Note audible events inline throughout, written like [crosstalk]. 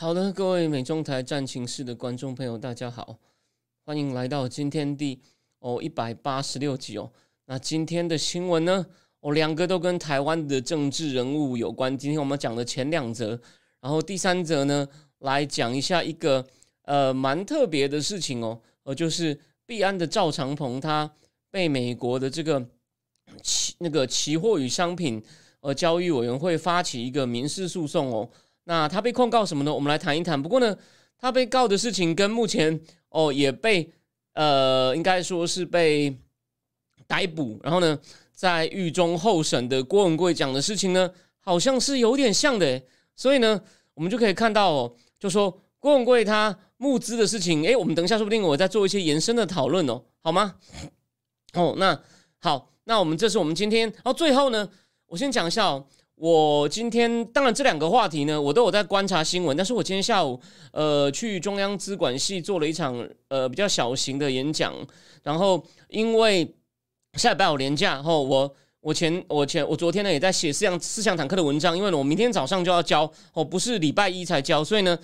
好的，各位美中台战情室的观众朋友，大家好，欢迎来到今天第哦一百八十六集哦。那今天的新闻呢，哦两个都跟台湾的政治人物有关。今天我们讲的前两则，然后第三则呢，来讲一下一个呃蛮特别的事情哦，呃就是币安的赵长鹏他被美国的这个期那个期货与商品呃交易委员会发起一个民事诉讼哦。那他被控告什么呢？我们来谈一谈。不过呢，他被告的事情跟目前哦也被呃应该说是被逮捕，然后呢在狱中候审的郭文贵讲的事情呢，好像是有点像的。所以呢，我们就可以看到哦，就说郭文贵他募资的事情，诶，我们等一下说不定我再做一些延伸的讨论哦，好吗？哦，那好，那我们这是我们今天，然后最后呢，我先讲一下哦。我今天当然这两个话题呢，我都有在观察新闻。但是我今天下午呃去中央资管系做了一场呃比较小型的演讲，然后因为下礼拜有年假，然后我我前我前我昨天呢也在写四项四项坦克的文章，因为呢我明天早上就要交，哦不是礼拜一才交，所以呢，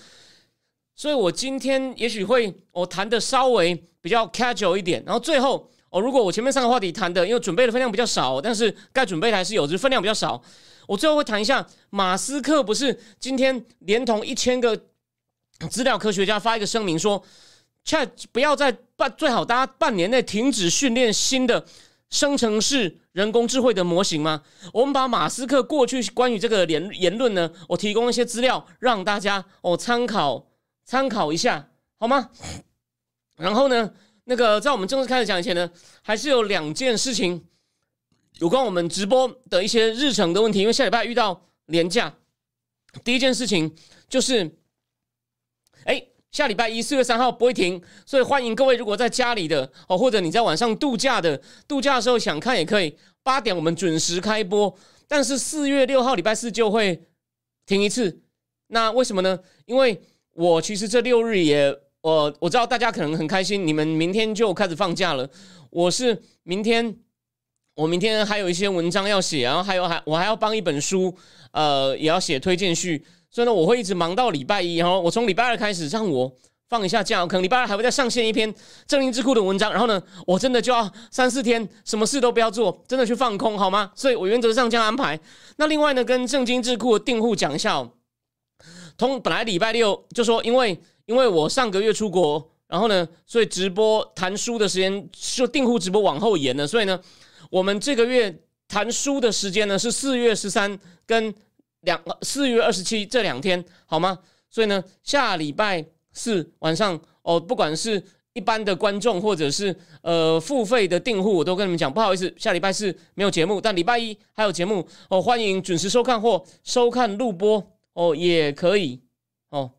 所以我今天也许会我谈的稍微比较 casual 一点，然后最后哦如果我前面三个话题谈的因为准备的分量比较少，但是该准备的还是有，只是分量比较少。我最后会谈一下，马斯克不是今天连同一千个资料科学家发一个声明说，Chat 不要在半最好大家半年内停止训练新的生成式人工智慧的模型吗？我们把马斯克过去关于这个言言论呢，我提供一些资料让大家哦参考参考一下，好吗？然后呢，那个在我们正式开始讲以前呢，还是有两件事情。有关我们直播的一些日程的问题，因为下礼拜遇到连假，第一件事情就是，哎，下礼拜一四月三号不会停，所以欢迎各位如果在家里的哦，或者你在晚上度假的，度假的时候想看也可以，八点我们准时开播，但是四月六号礼拜四就会停一次，那为什么呢？因为我其实这六日也，我我知道大家可能很开心，你们明天就开始放假了，我是明天。我明天还有一些文章要写，然后还有还我还要帮一本书，呃，也要写推荐序，所以呢，我会一直忙到礼拜一，然后我从礼拜二开始让我放一下假，可能礼拜二还会再上线一篇正音智库的文章，然后呢，我真的就要三四天什么事都不要做，真的去放空好吗？所以我原则上这样安排。那另外呢，跟正经智库的订户讲一下，通本来礼拜六就说，因为因为我上个月出国，然后呢，所以直播谈书的时间就订户直播往后延了，所以呢。我们这个月谈书的时间呢是四月十三跟两四月二十七这两天，好吗？所以呢，下礼拜四晚上哦，不管是一般的观众或者是呃付费的订户，我都跟你们讲，不好意思，下礼拜四没有节目，但礼拜一还有节目哦，欢迎准时收看或收看录播哦，也可以哦。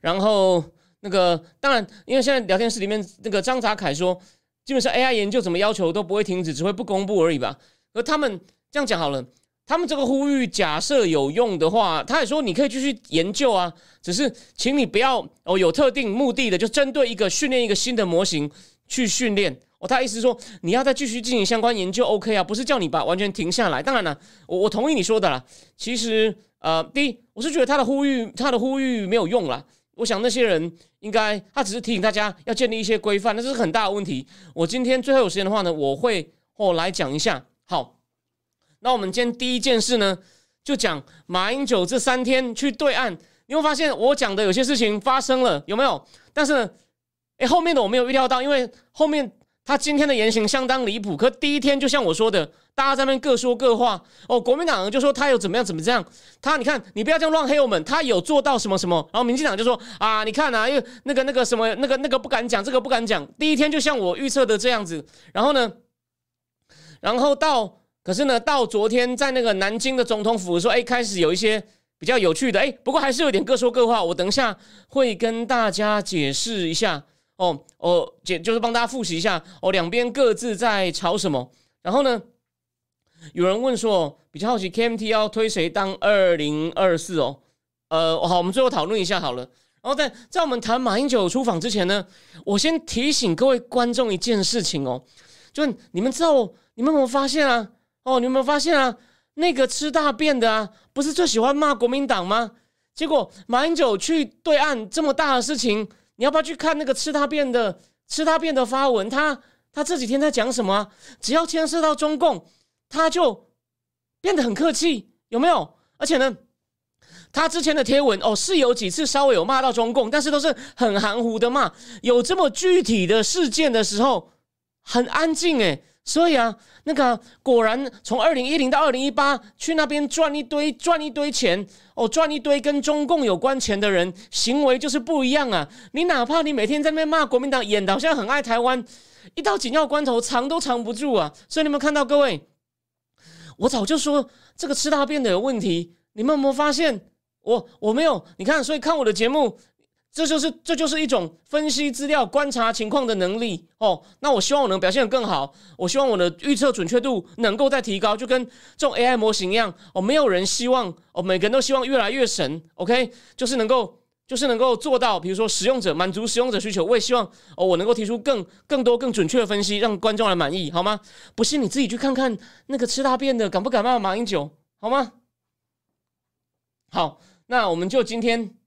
然后那个当然，因为现在聊天室里面那个张泽凯说。基本上 AI 研究怎么要求都不会停止，只会不公布而已吧。而他们这样讲好了，他们这个呼吁假设有用的话，他也说你可以继续研究啊，只是请你不要哦有特定目的的，就针对一个训练一个新的模型去训练。哦，他意思是说你要再继续进行相关研究，OK 啊，不是叫你把完全停下来。当然了，我我同意你说的啦。其实呃，第一，我是觉得他的呼吁他的呼吁没有用啦。我想那些人应该，他只是提醒大家要建立一些规范，那是很大的问题。我今天最后有时间的话呢，我会哦来讲一下。好，那我们今天第一件事呢，就讲马英九这三天去对岸，你会发现我讲的有些事情发生了，有没有？但是呢，哎，后面的我没有预料到，因为后面。他今天的言行相当离谱，可第一天就像我说的，大家在那边各说各话。哦，国民党就说他有怎么样怎么这样，他你看你不要这样乱黑我们，他有做到什么什么。然后民进党就说啊，你看啊，因为那个那个什么那个那个不敢讲，这个不敢讲。第一天就像我预测的这样子，然后呢，然后到可是呢，到昨天在那个南京的总统府说，哎，开始有一些比较有趣的，哎，不过还是有点各说各话。我等一下会跟大家解释一下哦哦，解就是帮大家复习一下哦，两边各自在吵什么。然后呢，有人问说，比较好奇 KMT 要推谁当二零二四哦？呃，好，我们最后讨论一下好了。然后在在我们谈马英九出访之前呢，我先提醒各位观众一件事情哦，就你们知道，你们有没有发现啊？哦，你有没有发现啊？那个吃大便的啊，不是最喜欢骂国民党吗？结果马英九去对岸这么大的事情，你要不要去看那个吃大便的吃大便的发文？他他这几天在讲什么？只要牵涉到中共，他就变得很客气，有没有？而且呢，他之前的贴文哦，是有几次稍微有骂到中共，但是都是很含糊的骂。有这么具体的事件的时候，很安静诶。所以啊，那个果然从二零一零到二零一八去那边赚一堆赚一堆钱哦，赚一堆跟中共有关钱的人行为就是不一样啊！你哪怕你每天在那边骂国民党，演的好像很爱台湾，一到紧要关头藏都藏不住啊！所以你们看到各位，我早就说这个吃大便的有问题，你们有没有发现？我我没有，你看，所以看我的节目。这就是这就是一种分析资料、观察情况的能力哦。那我希望我能表现得更好，我希望我的预测准确度能够再提高，就跟这种 AI 模型一样哦。没有人希望哦，每个人都希望越来越神。OK，就是能够就是能够做到，比如说使用者满足使用者需求，我也希望哦，我能够提出更更多更准确的分析，让观众来满意，好吗？不信你自己去看看那个吃大便的敢不敢骂马英九，好吗？好，那我们就今天。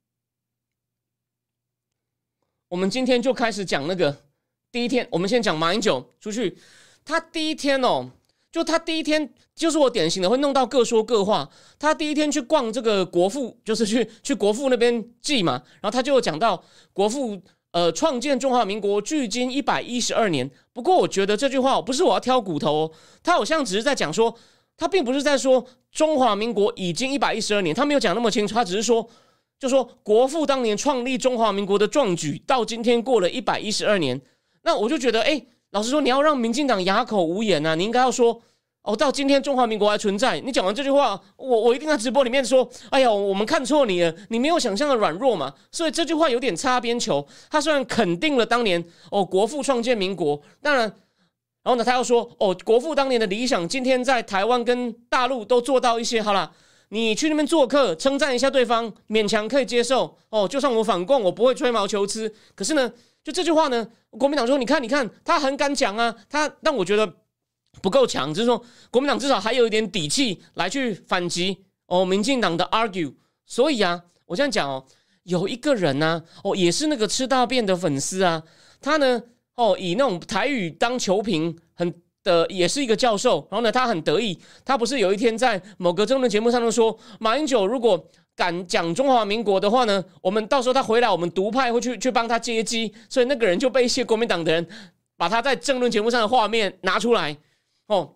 我们今天就开始讲那个第一天，我们先讲马英九出去，他第一天哦，就他第一天就是我典型的会弄到各说各话。他第一天去逛这个国父，就是去去国父那边祭嘛，然后他就讲到国父呃创建中华民国距今一百一十二年。不过我觉得这句话不是我要挑骨头哦，他好像只是在讲说，他并不是在说中华民国已经一百一十二年，他没有讲那么清楚，他只是说。就说国父当年创立中华民国的壮举，到今天过了一百一十二年，那我就觉得，哎，老实说，你要让民进党哑口无言呐，你应该要说，哦，到今天中华民国还存在。你讲完这句话，我我一定在直播里面说，哎呀，我们看错你了，你没有想象的软弱嘛。所以这句话有点擦边球。他虽然肯定了当年哦国父创建民国，当然，然后呢，他又说，哦，国父当年的理想，今天在台湾跟大陆都做到一些，好了。你去那边做客，称赞一下对方，勉强可以接受哦。就算我反共，我不会吹毛求疵。可是呢，就这句话呢，国民党说：“你看，你看，他很敢讲啊。”他，但我觉得不够强，就是说，国民党至少还有一点底气来去反击哦。民进党的 argue，所以啊，我这样讲哦，有一个人呢，哦，也是那个吃大便的粉丝啊，他呢，哦，以那种台语当球评，很。的也是一个教授，然后呢，他很得意，他不是有一天在某个争论节目上头说，马英九如果敢讲中华民国的话呢，我们到时候他回来，我们独派会去去帮他接机，所以那个人就被一些国民党的人把他在争论节目上的画面拿出来，哦，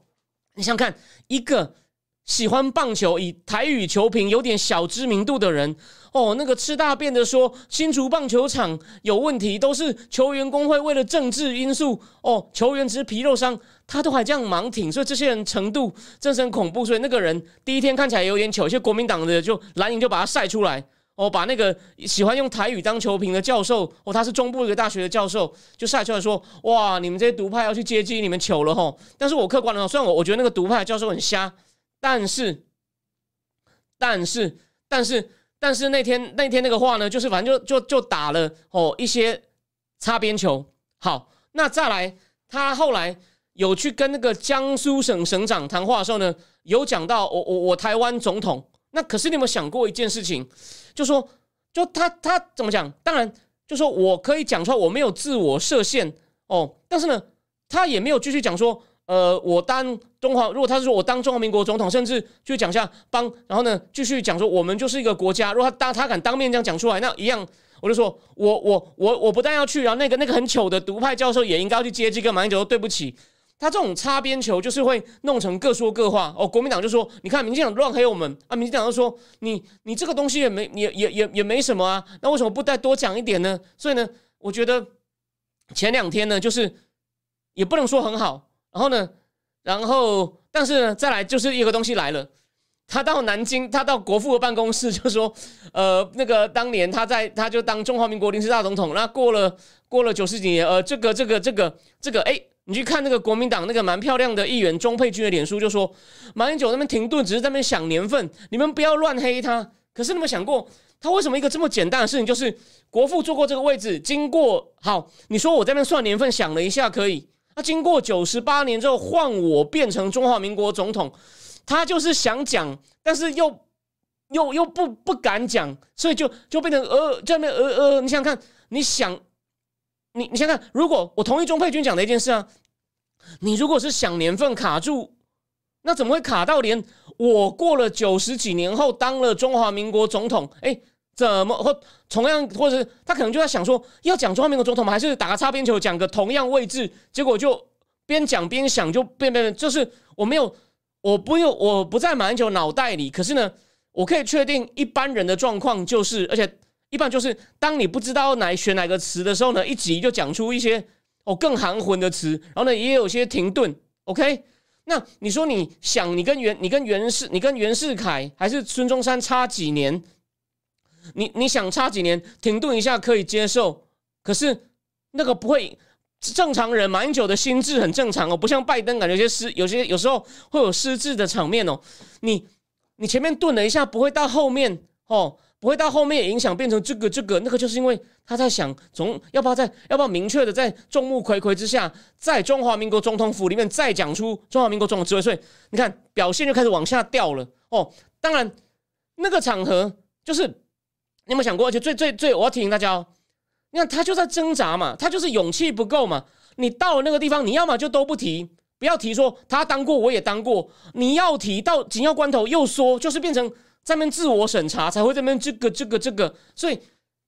你想想看一个喜欢棒球、以台语球评有点小知名度的人。哦，那个吃大便的说新竹棒球场有问题，都是球员工会为了政治因素。哦，球员只是皮肉伤，他都还这样盲挺，所以这些人程度真是很恐怖。所以那个人第一天看起来有点糗，一些国民党的就蓝营就把他晒出来。哦，把那个喜欢用台语当球评的教授，哦，他是中部一个大学的教授，就晒出来说：哇，你们这些独派要去接机，你们糗了吼。但是我客观的说，虽然我我觉得那个独派教授很瞎，但是，但是，但是。但是那天那天那个话呢，就是反正就就就打了哦一些擦边球。好，那再来，他后来有去跟那个江苏省省长谈话的时候呢，有讲到我我我台湾总统。那可是你有没有想过一件事情？就说就他他怎么讲？当然就说我可以讲出来，我没有自我设限哦。但是呢，他也没有继续讲说。呃，我当中华，如果他是说我当中华民国总统，甚至就讲下帮，然后呢，继续讲说我们就是一个国家。如果他当他敢当面这样讲出来，那一样，我就说我我我我不但要去，然后那个那个很糗的独派教授也应该要去接机，跟马英九说对不起。他这种擦边球就是会弄成各说各话。哦，国民党就说你看民进党乱黑我们啊，民进党就说你你这个东西也没也也也也没什么啊，那为什么不再多讲一点呢？所以呢，我觉得前两天呢，就是也不能说很好。然后呢，然后但是呢，再来就是一个东西来了，他到南京，他到国父的办公室就说，[laughs] 呃，那个当年他在他就当中华民国临时大总统，那过了过了九十几年，呃，这个这个这个这个，哎，你去看那个国民党那个蛮漂亮的议员钟佩君的脸书，就说马英九那边停顿，只是在那边想年份，你们不要乱黑他。可是你们想过，他为什么一个这么简单的事情，就是国父坐过这个位置，经过好，你说我这边算年份，想了一下可以。那经过九十八年之后，换我变成中华民国总统，他就是想讲，但是又又又不不敢讲，所以就就变成呃，这边呃呃，你想想看，你想，你你想想看，如果我同意钟佩君讲的一件事啊，你如果是想年份卡住，那怎么会卡到连？我过了九十几年后当了中华民国总统，哎，怎么或同样，或者他可能就在想说，要讲中华民国总统吗？还是打个擦边球讲个同样位置？结果就边讲边想，就变变，就是我没有，我不用，我不在马英九脑袋里。可是呢，我可以确定一般人的状况就是，而且一般就是，当你不知道哪选哪个词的时候呢，一急就讲出一些哦更含混的词，然后呢也有些停顿。OK。那你说你想你跟袁你跟袁世你跟袁世凯还是孙中山差几年？你你想差几年停顿一下可以接受，可是那个不会正常人马英九的心智很正常哦，不像拜登感觉有些失有些有时候会有失智的场面哦。你你前面顿了一下，不会到后面哦。不会到后面也影响变成这个这个那个，就是因为他在想，从要不要在要不要明确的在众目睽睽之下，在中华民国总统府里面再讲出中华民国总统职位，所以你看表现就开始往下掉了哦。当然那个场合就是你有没有想过？而且最最最我要提醒大家哦，你看他就在挣扎嘛，他就是勇气不够嘛。你到了那个地方，你要么就都不提，不要提说他当过我也当过，你要提到紧要关头又说，就是变成。上面自我审查才会这边这个这个这个，所以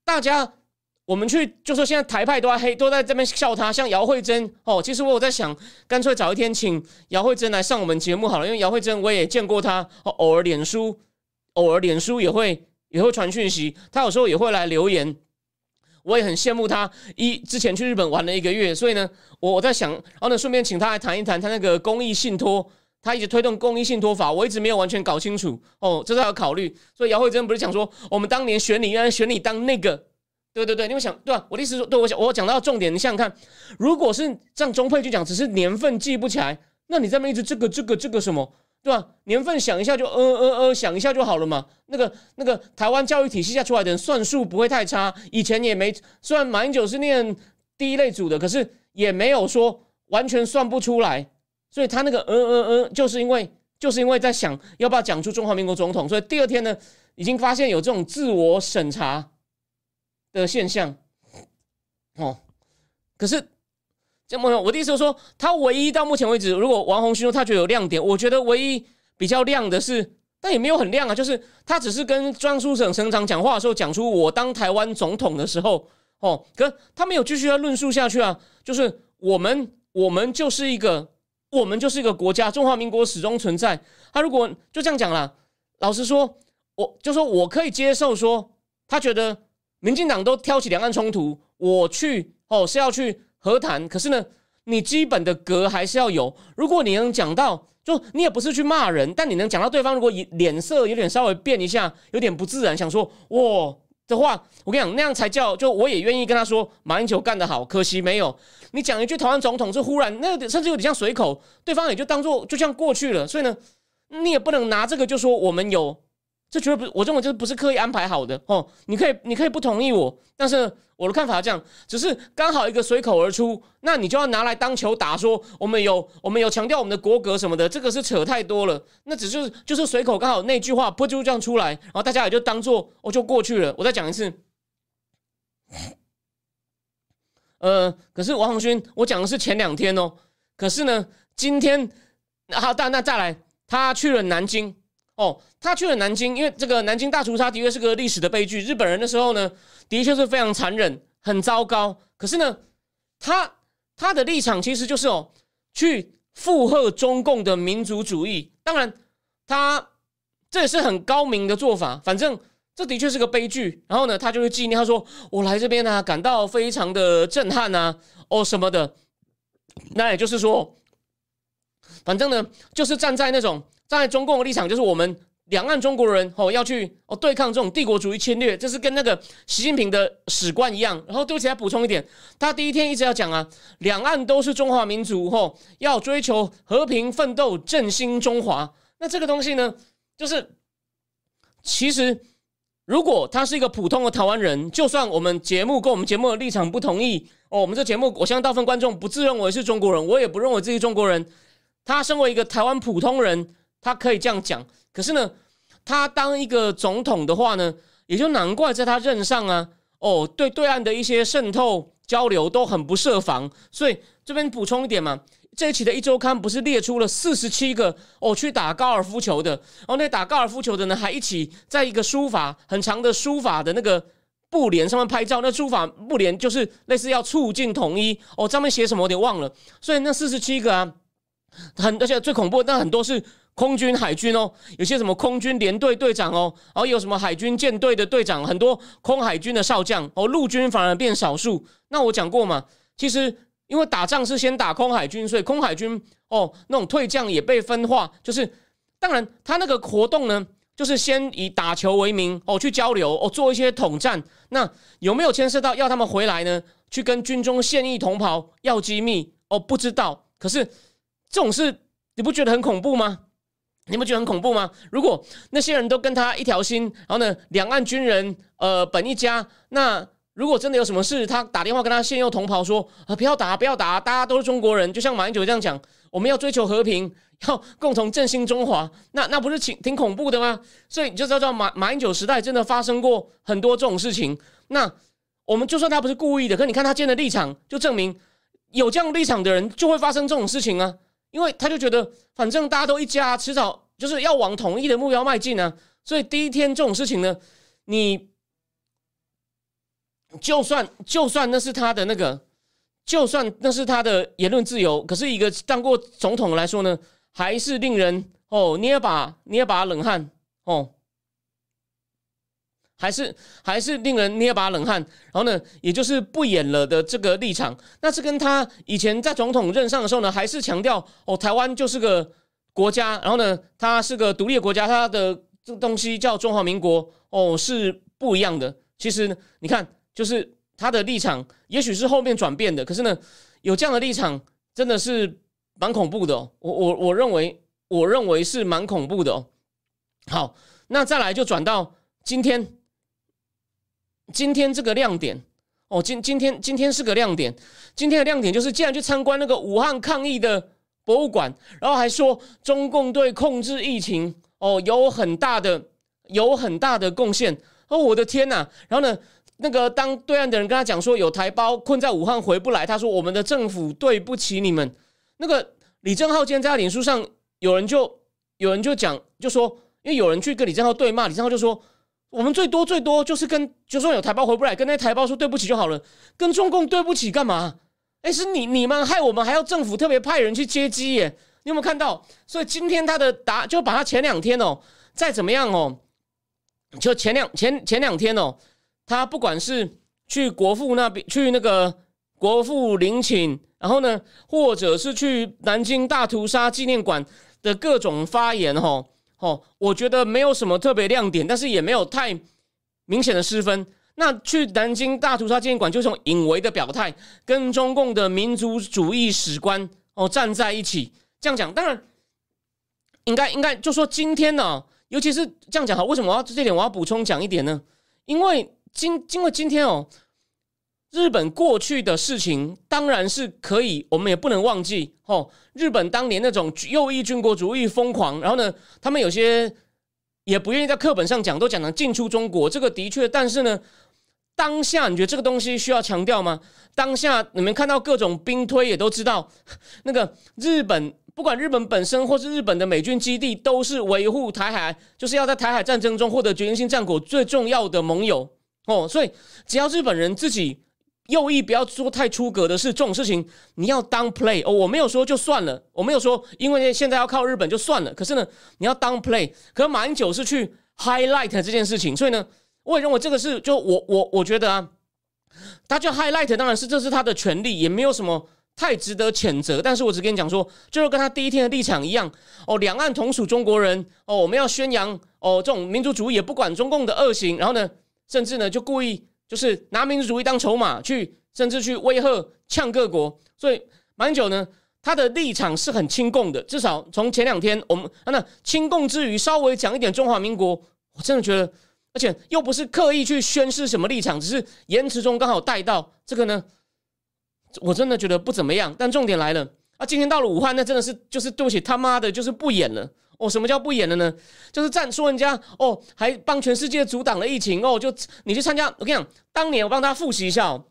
大家我们去就说现在台派都在黑，都在这边笑他，像姚慧珍哦，其实我有在想，干脆找一天请姚慧珍来上我们节目好了，因为姚慧珍我也见过他，偶尔脸书偶尔脸书也会也会传讯息，他有时候也会来留言，我也很羡慕他一之前去日本玩了一个月，所以呢，我我在想，然后呢顺便请他来谈一谈他那个公益信托。他一直推动公益信托法，我一直没有完全搞清楚哦，这是要考虑。所以姚慧珍不是讲说，我们当年选你，原来选你当那个，对对对，你会想对吧？我的意思说，对我想我讲到重点，你想想看，如果是像钟佩君讲，只是年份记不起来，那你在那一直这个这个这个什么，对吧？年份想一下就呃呃呃想一下就好了嘛。那个那个台湾教育体系下出来的人算术不会太差，以前也没，虽然马英九是念第一类组的，可是也没有说完全算不出来。所以他那个嗯嗯嗯，就是因为就是因为在想要不要讲出中华民国总统，所以第二天呢，已经发现有这种自我审查的现象。哦，可是这么我的意思是说，他唯一到目前为止，如果王宏勋说他觉得有亮点，我觉得唯一比较亮的是，但也没有很亮啊，就是他只是跟江苏省省长讲话的时候，讲出我当台湾总统的时候，哦，可他没有继续要论述下去啊，就是我们我们就是一个。我们就是一个国家，中华民国始终存在。他如果就这样讲了，老实说，我就说我可以接受说，他觉得民进党都挑起两岸冲突，我去哦是要去和谈。可是呢，你基本的格还是要有。如果你能讲到，就你也不是去骂人，但你能讲到对方如果脸色有点稍微变一下，有点不自然，想说哇。的话，我跟你讲，那样才叫就我也愿意跟他说马英九干得好，可惜没有你讲一句台湾总统是忽然，那甚至有点像随口，对方也就当做就这样过去了。所以呢，你也不能拿这个就说我们有。这绝对不，我认为这不是刻意安排好的哦。你可以，你可以不同意我，但是我的看法这样，只是刚好一个随口而出，那你就要拿来当球打，说我们有，我们有强调我们的国格什么的，这个是扯太多了。那只是就是随口刚好那句话不就这样出来，然后大家也就当做我就过去了。我再讲一次，呃，可是王宏勋，我讲的是前两天哦，可是呢，今天好，但那再来，他去了南京。哦，他去了南京，因为这个南京大屠杀的确是个历史的悲剧。日本人的时候呢，的确是非常残忍、很糟糕。可是呢，他他的立场其实就是哦，去附和中共的民族主义。当然，他这也是很高明的做法。反正这的确是个悲剧。然后呢，他就会纪念，他说：“我来这边呢，感到非常的震撼啊，哦什么的。”那也就是说，反正呢，就是站在那种。站在中共的立场，就是我们两岸中国人哦要去哦对抗这种帝国主义侵略，这是跟那个习近平的史观一样。然后对不起，再补充一点，他第一天一直要讲啊，两岸都是中华民族，吼要追求和平奋斗，振兴中华。那这个东西呢，就是其实如果他是一个普通的台湾人，就算我们节目跟我们节目的立场不同意哦，我们这节目我相信大部分观众不自认为是中国人，我也不认为自己中国人。他身为一个台湾普通人，他可以这样讲。可是呢，他当一个总统的话呢，也就难怪在他任上啊，哦，对对岸的一些渗透交流都很不设防。所以这边补充一点嘛，这一期的一周刊不是列出了四十七个哦去打高尔夫球的，哦，那打高尔夫球的呢，还一起在一个书法很长的书法的那个布帘上面拍照。那书法布帘就是类似要促进统一哦，上面写什么我有点忘了。所以那四十七个啊。很而且最恐怖，但很多是空军、海军哦，有些什么空军连队队长哦，然后有什么海军舰队的队长，很多空海军的少将哦，陆军反而变少数。那我讲过嘛，其实因为打仗是先打空海军，所以空海军哦那种退将也被分化，就是当然他那个活动呢，就是先以打球为名哦去交流哦做一些统战。那有没有牵涉到要他们回来呢？去跟军中现役同袍要机密哦？不知道，可是。这种事你不觉得很恐怖吗？你不觉得很恐怖吗？如果那些人都跟他一条心，然后呢，两岸军人呃本一家，那如果真的有什么事，他打电话跟他现用同袍说啊，不要打，不要打，大家都是中国人，就像马英九这样讲，我们要追求和平，[laughs] 要共同振兴中华，那那不是挺挺恐怖的吗？所以你就知道马马英九时代真的发生过很多这种事情。那我们就算他不是故意的，可你看他今天的立场，就证明有这样立场的人就会发生这种事情啊。因为他就觉得，反正大家都一家，迟早就是要往统一的目标迈进呢。所以第一天这种事情呢，你就算就算那是他的那个，就算那是他的言论自由，可是一个当过总统来说呢，还是令人哦捏把捏把冷汗哦。还是还是令人捏把冷汗，然后呢，也就是不演了的这个立场，那是跟他以前在总统任上的时候呢，还是强调哦，台湾就是个国家，然后呢，它是个独立的国家，它的这个东西叫中华民国哦，是不一样的。其实你看，就是他的立场，也许是后面转变的，可是呢，有这样的立场，真的是蛮恐怖的。我我我认为，我认为是蛮恐怖的。哦好，那再来就转到今天。今天这个亮点哦，今今天今天是个亮点。今天的亮点就是，既然去参观那个武汉抗疫的博物馆，然后还说中共对控制疫情哦有很大的有很大的贡献。哦，我的天呐！然后呢，那个当对岸的人跟他讲说有台胞困在武汉回不来，他说我们的政府对不起你们。那个李正浩今天在脸书上有人就有人就讲就说，因为有人去跟李正浩对骂，李正浩就说。我们最多最多就是跟，就算有台胞回不来，跟那台胞说对不起就好了。跟中共对不起干嘛？哎，是你你们害我们，还要政府特别派人去接机耶？你有没有看到？所以今天他的答就把他前两天哦，再怎么样哦，就前两前前两天哦，他不管是去国父那边去那个国父陵寝，然后呢，或者是去南京大屠杀纪念馆的各种发言哦。哦，我觉得没有什么特别亮点，但是也没有太明显的失分。那去南京大屠杀纪念馆，就是隐为的表态，跟中共的民族主义史观哦站在一起。这样讲，当然应该应该就说今天呢，尤其是这样讲哈，为什么我要这点我要补充讲一点呢？因为今因为今天哦。日本过去的事情当然是可以，我们也不能忘记哦。日本当年那种右翼军国主义疯狂，然后呢，他们有些也不愿意在课本上讲，都讲的进出中国，这个的确。但是呢，当下你觉得这个东西需要强调吗？当下你们看到各种兵推，也都知道，[laughs] 那个日本不管日本本身或是日本的美军基地，都是维护台海，就是要在台海战争中获得决定性战果最重要的盟友哦。所以只要日本人自己。右翼不要做太出格的事，这种事情你要当 play 哦。我没有说就算了，我没有说因为现在要靠日本就算了。可是呢，你要当 play。可马英九是去 highlight 这件事情，所以呢，我也认为这个是就我我我觉得啊，他就 highlight 当然是这是他的权利，也没有什么太值得谴责。但是我只跟你讲说，就是跟他第一天的立场一样哦，两岸同属中国人哦，我们要宣扬哦这种民族主义，也不管中共的恶行，然后呢，甚至呢就故意就是拿民族主义当筹码去，甚至去威吓呛各国。所以马英九呢，他的立场是很亲共的，至少从前两天我们啊那亲共之余，稍微讲一点中华民国，我真的觉得。而且又不是刻意去宣示什么立场，只是言辞中刚好带到这个呢，我真的觉得不怎么样。但重点来了啊！今天到了武汉，那真的是就是对不起他妈的，就是不演了哦。什么叫不演了呢？就是站说人家哦，还帮全世界阻挡了疫情哦。就你去参加，我跟你讲，当年我帮他复习一下哦，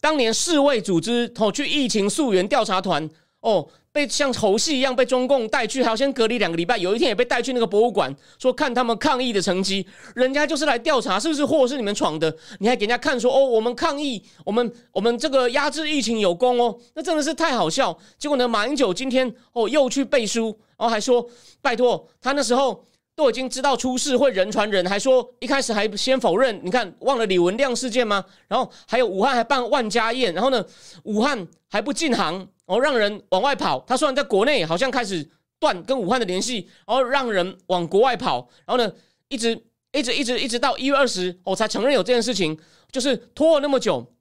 当年世卫组织哦去疫情溯源调查团哦。被像猴戏一样被中共带去，还要先隔离两个礼拜。有一天也被带去那个博物馆，说看他们抗议的成绩。人家就是来调查是不是祸是你们闯的，你还给人家看说哦，我们抗议，我们我们这个压制疫情有功哦，那真的是太好笑。结果呢，马英九今天哦又去背书，然后还说拜托他那时候都已经知道出事会人传人，还说一开始还先否认。你看忘了李文亮事件吗？然后还有武汉还办万家宴，然后呢武汉还不禁航。然后让人往外跑，他虽然在国内好像开始断跟武汉的联系，然后让人往国外跑，然后呢，一直一直一直一直到一月二十，我才承认有这件事情，就是拖了那么久。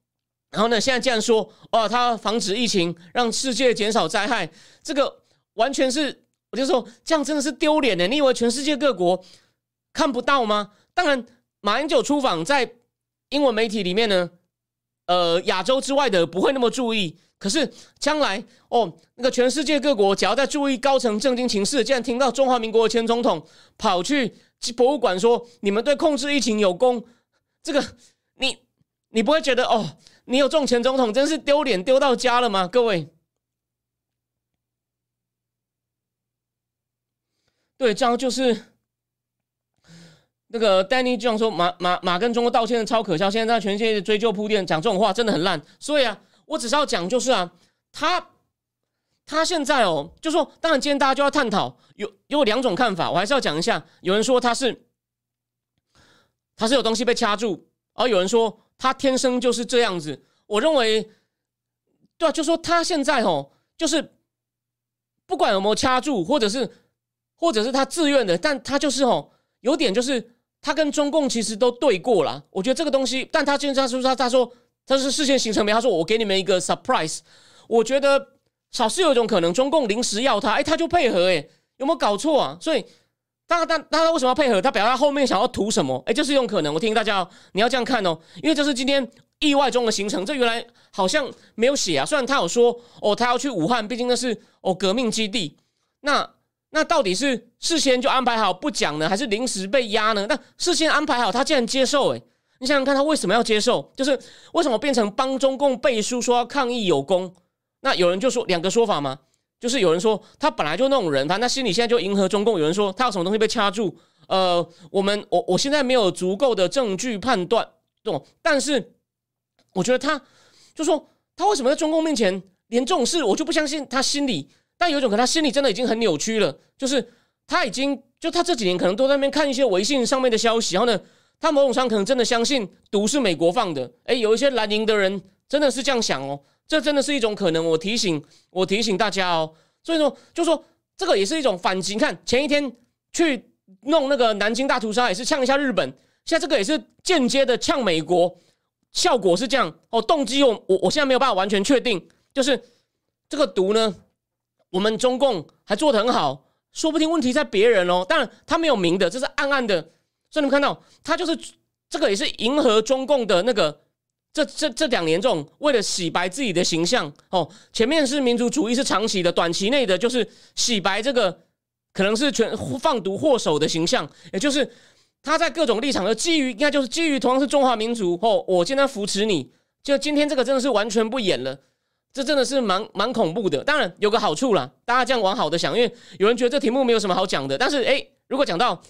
然后呢，现在竟然说，哦，他防止疫情，让世界减少灾害，这个完全是，我就说这样真的是丢脸的。你以为全世界各国看不到吗？当然，马英九出访在英文媒体里面呢，呃，亚洲之外的不会那么注意。可是将来哦，那个全世界各国只要在注意高层政经情势，竟然听到中华民国的前总统跑去博物馆说你们对控制疫情有功，这个你 [laughs] 你不会觉得哦，你有这种前总统真是丢脸丢到家了吗？各位，对，这样就是那个 Danny 这样说，马马马跟中国道歉的超可笑，现在在全世界追究铺垫，讲这种话真的很烂，所以啊。我只是要讲，就是啊，他他现在哦，就说，当然今天大家就要探讨，有有两种看法，我还是要讲一下。有人说他是他是有东西被掐住，而有人说他天生就是这样子。我认为，对啊，就说他现在哦，就是不管有没有掐住，或者是或者是他自愿的，但他就是哦，有点就是他跟中共其实都对过了。我觉得这个东西，但他今天他说他他说。他是事先行程没？他说我给你们一个 surprise。我觉得少是有一种可能，中共临时要他，哎，他就配合，哎，有没有搞错啊？所以，当但但他为什么要配合？他表达后面想要图什么？哎，就是一种可能。我提醒大家，你要这样看哦，因为这是今天意外中的行程。这原来好像没有写啊。虽然他有说哦，他要去武汉，毕竟那是哦革命基地。那那到底是事先就安排好不讲呢，还是临时被压呢？那事先安排好，他竟然接受，哎。你想想看，他为什么要接受？就是为什么变成帮中共背书，说要抗议有功？那有人就说两个说法吗？就是有人说他本来就那种人，他那心里现在就迎合中共。有人说他有什么东西被掐住？呃，我们我我现在没有足够的证据判断，懂？但是我觉得他就说他为什么在中共面前连这种事我就不相信他心里？但有一种可能，他心里真的已经很扭曲了，就是他已经就他这几年可能都在那边看一些微信上面的消息，然后呢？他某种上可能真的相信毒是美国放的，哎，有一些蓝营的人真的是这样想哦，这真的是一种可能。我提醒，我提醒大家哦，所以说，就说这个也是一种反击。看前一天去弄那个南京大屠杀，也是呛一下日本，现在这个也是间接的呛美国，效果是这样哦。动机我我我现在没有办法完全确定，就是这个毒呢，我们中共还做得很好，说不定问题在别人哦。当然他没有明的，这是暗暗的。所以你们看到，他就是这个，也是迎合中共的那个，这这这两年这种为了洗白自己的形象哦。前面是民族主义是长期的，短期内的就是洗白这个可能是全放毒祸首的形象，也就是他在各种立场的基于，应该就是基于同样是中华民族哦。我今天扶持你，就今天这个真的是完全不演了，这真的是蛮蛮恐怖的。当然有个好处啦，大家这样往好的想，因为有人觉得这题目没有什么好讲的，但是哎，如果讲到。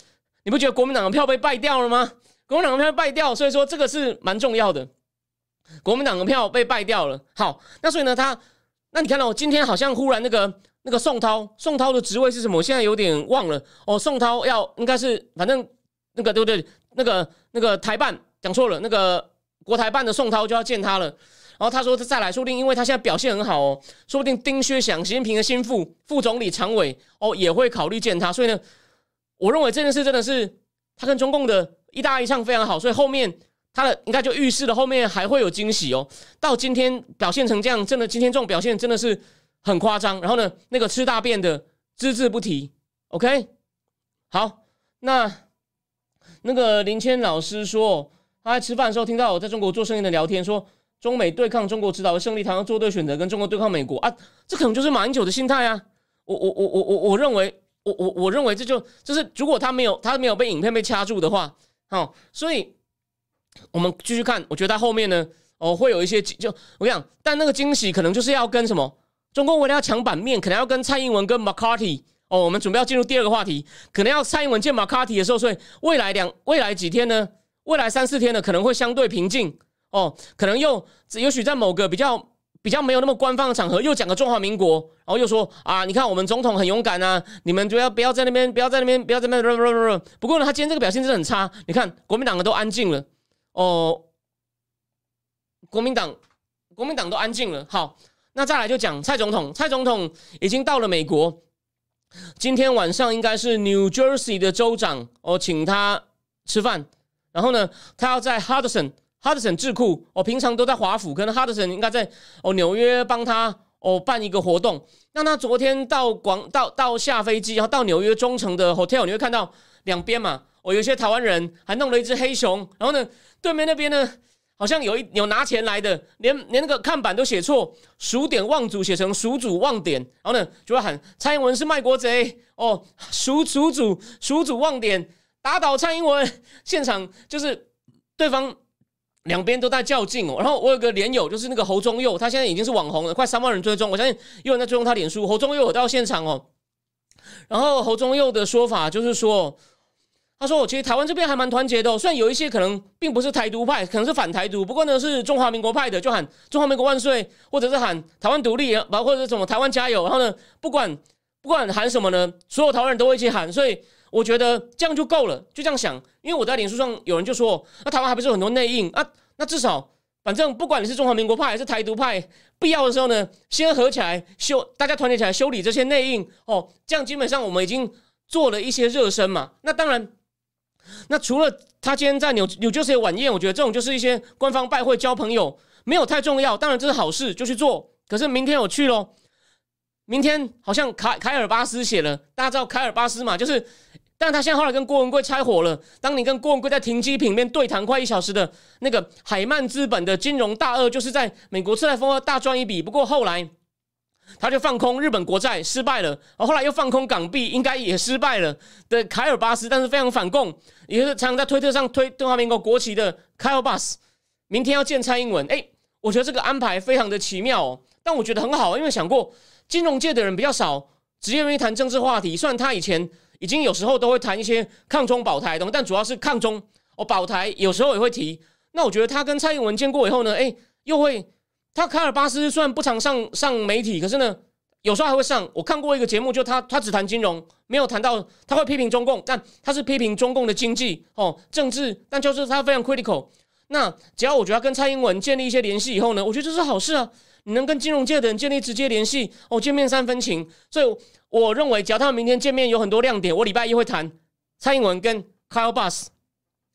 你不觉得国民党的票被败掉了吗？国民党的票败掉，所以说这个是蛮重要的。国民党的票被败掉了，好，那所以呢，他那你看到今天好像忽然那个那个宋涛，宋涛的职位是什么？我现在有点忘了哦。宋涛要应该是反正那个对不对？那个那个台办讲错了，那个国台办的宋涛就要见他了。然后他说他再来，说不定因为他现在表现很好哦，说不定丁薛祥、习近平的心腹、副总理、常委哦也会考虑见他。所以呢，我认为这件事真的是他跟中共的一搭一唱非常好，所以后面他的应该就预示了后面还会有惊喜哦。到今天表现成这样，真的今天这种表现真的是很夸张。然后呢，那个吃大便的只字不提。OK，好，那那个林谦老师说他在吃饭的时候听到我在中国做生意的聊天说。中美对抗中国指导的胜利，台湾做对选择，跟中国对抗美国啊，这可能就是马英九的心态啊。我我我我我我认为，我我我认为这就就是如果他没有他没有被影片被掐住的话，好，所以我们继续看，我觉得他后面呢，哦，会有一些就我讲，但那个惊喜可能就是要跟什么，中共为了要抢版面，可能要跟蔡英文跟 McCarthy 哦，我们准备要进入第二个话题，可能要蔡英文见 McCarthy 的时候，所以未来两未来几天呢，未来三四天呢，可能会相对平静。哦，可能又也许在某个比较比较没有那么官方的场合，又讲个中华民国，然后又说啊，你看我们总统很勇敢啊，你们就要不要在那边，不要在那边，不要在那边。不过呢，他今天这个表现真的很差。你看国民党的都安静了，哦，国民党国民党都安静了。好，那再来就讲蔡总统，蔡总统已经到了美国，今天晚上应该是 New Jersey 的州长哦，请他吃饭，然后呢，他要在 Hudson。哈德森智库，我平常都在华府，可能哈德森应该在哦纽约帮他哦办一个活动。那他昨天到广到到下飞机，然后到纽约中城的 hotel，你会看到两边嘛，哦有些台湾人还弄了一只黑熊，然后呢对面那边呢好像有一有拿钱来的，连连那个看板都写错，数典忘祖写成数祖忘典，然后呢就会喊蔡英文是卖国贼哦，数数祖数祖忘典，打倒蔡英文，现场就是对方。两边都在较劲哦，然后我有个连友，就是那个侯忠佑，他现在已经是网红了，快三万人追踪，我相信有人在追踪他脸书。侯忠佑到现场哦，然后侯忠佑的说法就是说，他说我其实台湾这边还蛮团结的，虽然有一些可能并不是台独派，可能是反台独，不过呢是中华民国派的，就喊中华民国万岁，或者是喊台湾独立，包括者什么台湾加油，然后呢不管不管喊什么呢，所有台湾人都会一起喊，所以。我觉得这样就够了，就这样想。因为我在脸书上有人就说，那台湾还不是有很多内应啊？那至少，反正不管你是中华民国派还是台独派，必要的时候呢，先合起来修，大家团结起来修理这些内应哦。这样基本上我们已经做了一些热身嘛。那当然，那除了他今天在纽纽约晚宴，我觉得这种就是一些官方拜会交朋友，没有太重要。当然这是好事，就去做。可是明天我去喽。明天好像凯凯尔巴斯写了，大家知道凯尔巴斯嘛？就是。但他现在后来跟郭文贵拆伙了。当你跟郭文贵在停机坪面对谈快一小时的那个海曼资本的金融大鳄，就是在美国次贷风大赚一笔。不过后来 [laughs] 他就放空日本国债失败了，后来又放空港币，应该也失败了的凯尔巴斯，但是非常反共，也是常常在推特上推中华民国国旗的凯尔巴斯。明天要见蔡英文，哎，我觉得这个安排非常的奇妙哦。但我觉得很好，因为想过金融界的人比较少，直接愿意谈政治话题。虽然他以前。已经有时候都会谈一些抗中保台的，但主要是抗中哦保台，有时候也会提。那我觉得他跟蔡英文见过以后呢，哎，又会他卡尔巴斯虽然不常上上媒体，可是呢，有时候还会上。我看过一个节目，就他他只谈金融，没有谈到他会批评中共，但他是批评中共的经济哦政治，但就是他非常 critical。那只要我觉得跟蔡英文建立一些联系以后呢，我觉得这是好事啊。你能跟金融界的人建立直接联系哦，见面三分情，所以。我认为，只要他们明天见面有很多亮点，我礼拜一会谈蔡英文跟 Kyle Bass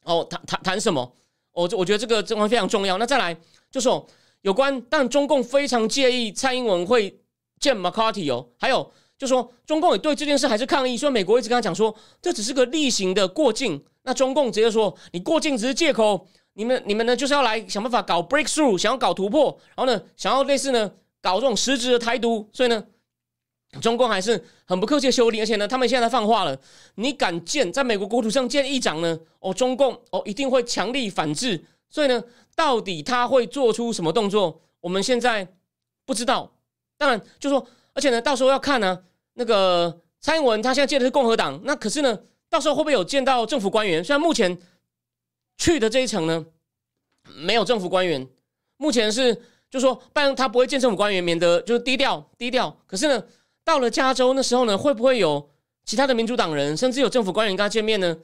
哦，谈谈谈什么？我我觉得这个这方非常重要。那再来就说有关，但中共非常介意蔡英文会见 McCarthy 哦，还有就说中共也对这件事还是抗议，说美国一直跟他讲说这只是个例行的过境，那中共直接说你过境只是借口，你们你们呢就是要来想办法搞 breakthrough，想要搞突破，然后呢想要类似呢搞这种实质的台独，所以呢。中共还是很不客气的修理，而且呢，他们现在放话了：你敢建在美国国土上建议长呢？哦，中共哦一定会强力反制。所以呢，到底他会做出什么动作？我们现在不知道。当然，就说，而且呢，到时候要看呢，那个蔡英文他现在建的是共和党，那可是呢，到时候会不会有见到政府官员？虽然目前去的这一层呢，没有政府官员，目前是就说，拜登他不会见政府官员，免得就是低调低调。可是呢。到了加州那时候呢，会不会有其他的民主党人，甚至有政府官员跟他见面呢？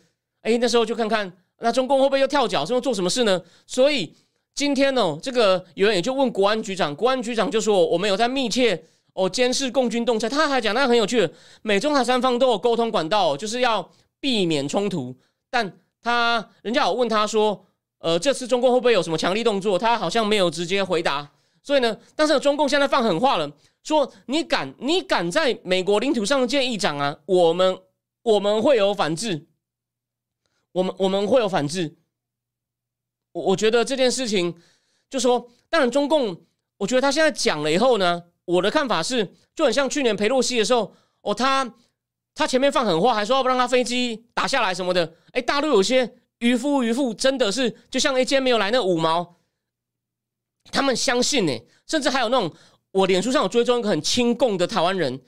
哎，那时候就看看那中共会不会又跳脚，是要做什么事呢？所以今天呢，这个有人也就问国安局长，国安局长就说我们有在密切哦监视共军动态。他还讲那很有趣，美中台三方都有沟通管道，就是要避免冲突。但他人家有问他说，呃，这次中共会不会有什么强力动作？他好像没有直接回答。所以呢，但是中共现在放狠话了，说你敢你敢在美国领土上建议长啊，我们我们会有反制，我们我们会有反制。我我觉得这件事情，就说，当然中共，我觉得他现在讲了以后呢，我的看法是，就很像去年裴洛西的时候，哦，他他前面放狠话，还说要不让他飞机打下来什么的，哎，大陆有些渔夫渔妇真的是，就像 AJ 没有来那五毛，他们相信呢，甚至还有那种，我脸书上有追踪一个很亲共的台湾人，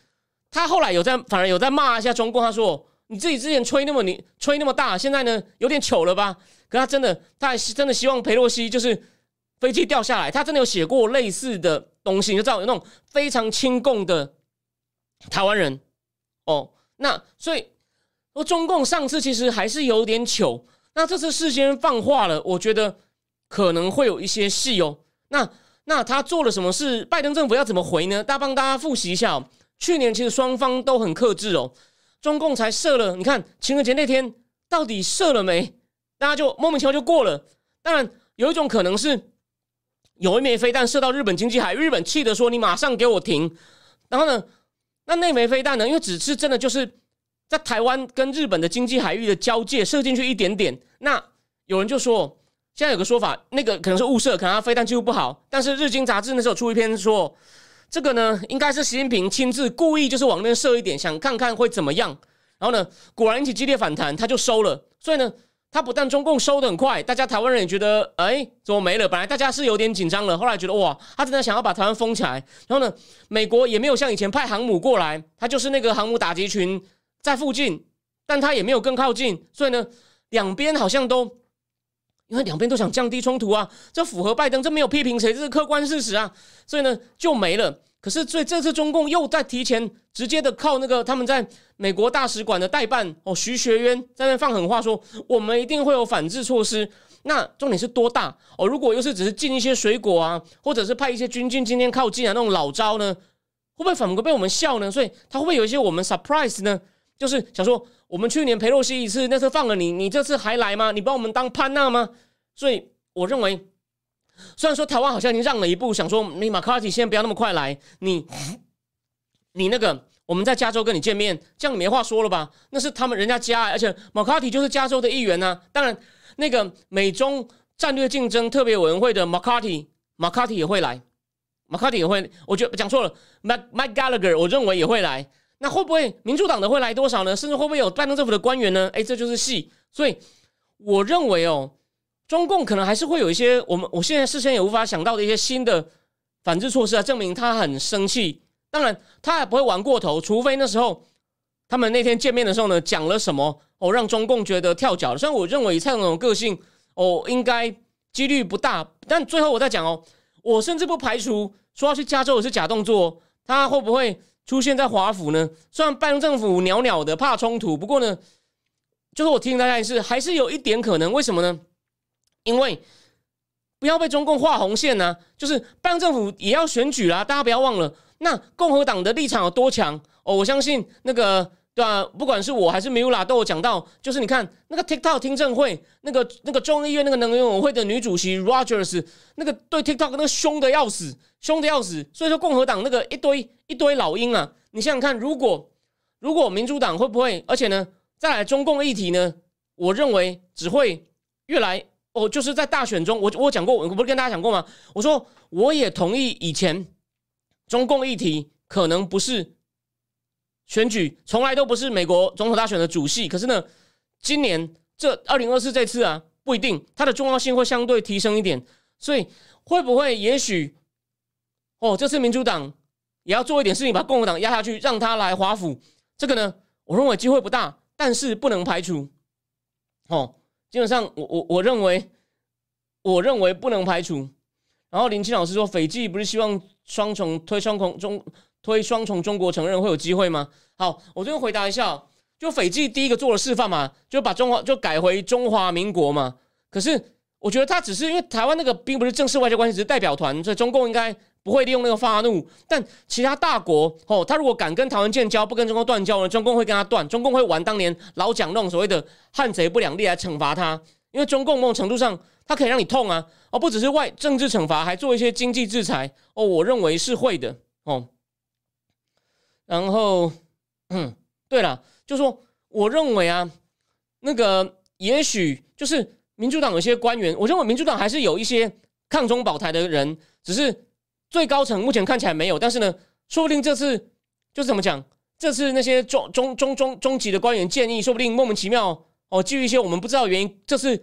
他后来有在反而有在骂一下中共，他说。你自己之前吹那么你吹那么大，现在呢有点糗了吧？可他真的，他还是真的希望佩洛西就是飞机掉下来。他真的有写过类似的东西，你就知道有那种非常亲共的台湾人哦。那所以说中共上次其实还是有点糗，那这次事先放话了，我觉得可能会有一些戏哦。那那他做了什么事？拜登政府要怎么回呢？大家帮大家复习一下哦，去年其实双方都很克制哦。中共才射了，你看情人节那天到底射了没？大家就莫名其妙就过了。当然有一种可能是有一枚飞弹射到日本经济海，日本气的说：“你马上给我停。”然后呢，那那枚飞弹呢？因为只是真的就是在台湾跟日本的经济海域的交界射进去一点点。那有人就说，现在有个说法，那个可能是误射，可能他飞弹技术不好。但是日经杂志那时候出一篇说。这个呢，应该是习近平亲自故意就是往那射一点，想看看会怎么样。然后呢，果然引起激烈反弹，他就收了。所以呢，他不但中共收的很快，大家台湾人也觉得，哎，怎么没了？本来大家是有点紧张了，后来觉得哇，他真的想要把台湾封起来。然后呢，美国也没有像以前派航母过来，他就是那个航母打击群在附近，但他也没有更靠近。所以呢，两边好像都，因为两边都想降低冲突啊，这符合拜登，这没有批评谁，这是客观事实啊。所以呢，就没了。可是，所以这次中共又在提前直接的靠那个他们在美国大使馆的代办哦，徐学渊在那放狠话说，我们一定会有反制措施。那重点是多大哦？如果又是只是进一些水果啊，或者是派一些军舰今天靠近啊那种老招呢，会不会反过被我们笑呢？所以他会不会有一些我们 surprise 呢？就是想说，我们去年裴洛西一次，那次放了你，你这次还来吗？你把我们当潘娜吗？所以我认为。虽然说台湾好像已经让了一步，想说你马卡提先不要那么快来，你你那个我们在加州跟你见面，这样你没话说了吧？那是他们人家家，而且马卡提就是加州的议员呢。当然，那个美中战略竞争特别委员会的马卡提，马卡提也会来，马卡提也会，我觉讲错了，Mike Mike Gallagher，我认为也会来。那会不会民主党的会来多少呢？甚至会不会有拜登政府的官员呢？哎，这就是戏。所以我认为哦。中共可能还是会有一些我们我现在事先也无法想到的一些新的反制措施啊，证明他很生气。当然，他也不会玩过头，除非那时候他们那天见面的时候呢，讲了什么哦，让中共觉得跳脚。虽然我认为蔡总统个性哦，应该几率不大，但最后我再讲哦，我甚至不排除说要去加州也是假动作，他会不会出现在华府呢？虽然拜登政府袅袅的怕冲突，不过呢，就是我提醒大家一是，还是有一点可能，为什么呢？因为不要被中共画红线啊，就是拜登政府也要选举啦，大家不要忘了，那共和党的立场有多强哦？我相信那个对吧？不管是我还是米拉都有讲到，就是你看那个 TikTok 听证会，那个那个众议院那个能源委员会的女主席 Rogers，那个对 TikTok 那个凶的要死，凶的要死。所以说共和党那个一堆一堆老鹰啊，你想想看，如果如果民主党会不会？而且呢，再来中共议题呢？我认为只会越来。哦，就是在大选中，我我讲过，我不是跟大家讲过吗？我说我也同意以前中共议题可能不是选举，从来都不是美国总统大选的主戏。可是呢，今年这二零二四这次啊，不一定它的重要性会相对提升一点。所以会不会也许哦，这次民主党也要做一点事情，把共和党压下去，让他来华府？这个呢，我认为机会不大，但是不能排除哦。基本上，我我我认为，我认为不能排除。然后林青老师说，斐济不是希望双重推双重中推双重中国承认会有机会吗？好，我这边回答一下，就斐济第一个做了示范嘛，就把中华就改回中华民国嘛。可是我觉得他只是因为台湾那个并不是正式外交关系，只是代表团，所以中共应该不会利用那个发怒。但其他大国哦，他如果敢跟台湾建交，不跟中共断交呢？中共会跟他断，中共会玩当年老蒋那种所谓的汉贼不两立来惩罚他。因为中共某种程度上，它可以让你痛啊，哦，不只是外政治惩罚，还做一些经济制裁哦。我认为是会的哦。然后，嗯，[clears throat] 对了，就说我认为啊，那个也许就是民主党有些官员，我认为民主党还是有一些抗中保台的人，只是最高层目前看起来没有。但是呢，说不定这次就是怎么讲，这次那些中中中中中级的官员建议，说不定莫名其妙。哦，基于一些我们不知道原因，这次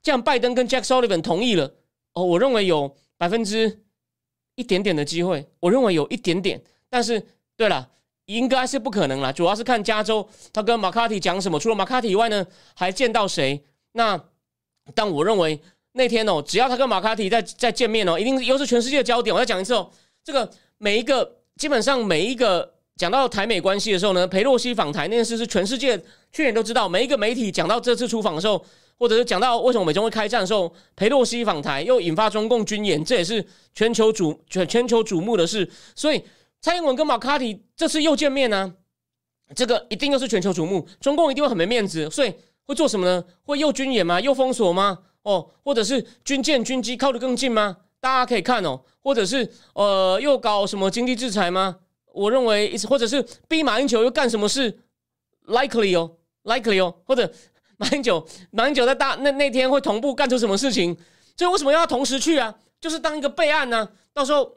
这样，拜登跟 Jack Sullivan 同意了。哦，我认为有百分之一点点的机会，我认为有一点点。但是，对了，应该是不可能了。主要是看加州他跟马卡蒂讲什么。除了马卡蒂以外呢，还见到谁？那但我认为那天哦，只要他跟马卡蒂在在见面哦，一定又是全世界的焦点。我再讲一次哦，这个每一个基本上每一个。讲到台美关系的时候呢，裴洛西访台那件事是全世界去年都知道。每一个媒体讲到这次出访的时候，或者是讲到为什么美中会开战的时候，裴洛西访台又引发中共军演，这也是全球瞩全全球瞩目的事。所以蔡英文跟马卡提这次又见面呢，这个一定又是全球瞩目。中共一定会很没面子，所以会做什么呢？会又军演吗？又封锁吗？哦，或者是军舰军机靠得更近吗？大家可以看哦，或者是呃，又搞什么经济制裁吗？我认为，或者是逼马英九又干什么事？Likely 哦，Likely 哦，或者马英九，马英九在大那那天会同步干出什么事情？所以为什么要同时去啊？就是当一个备案呢？到时候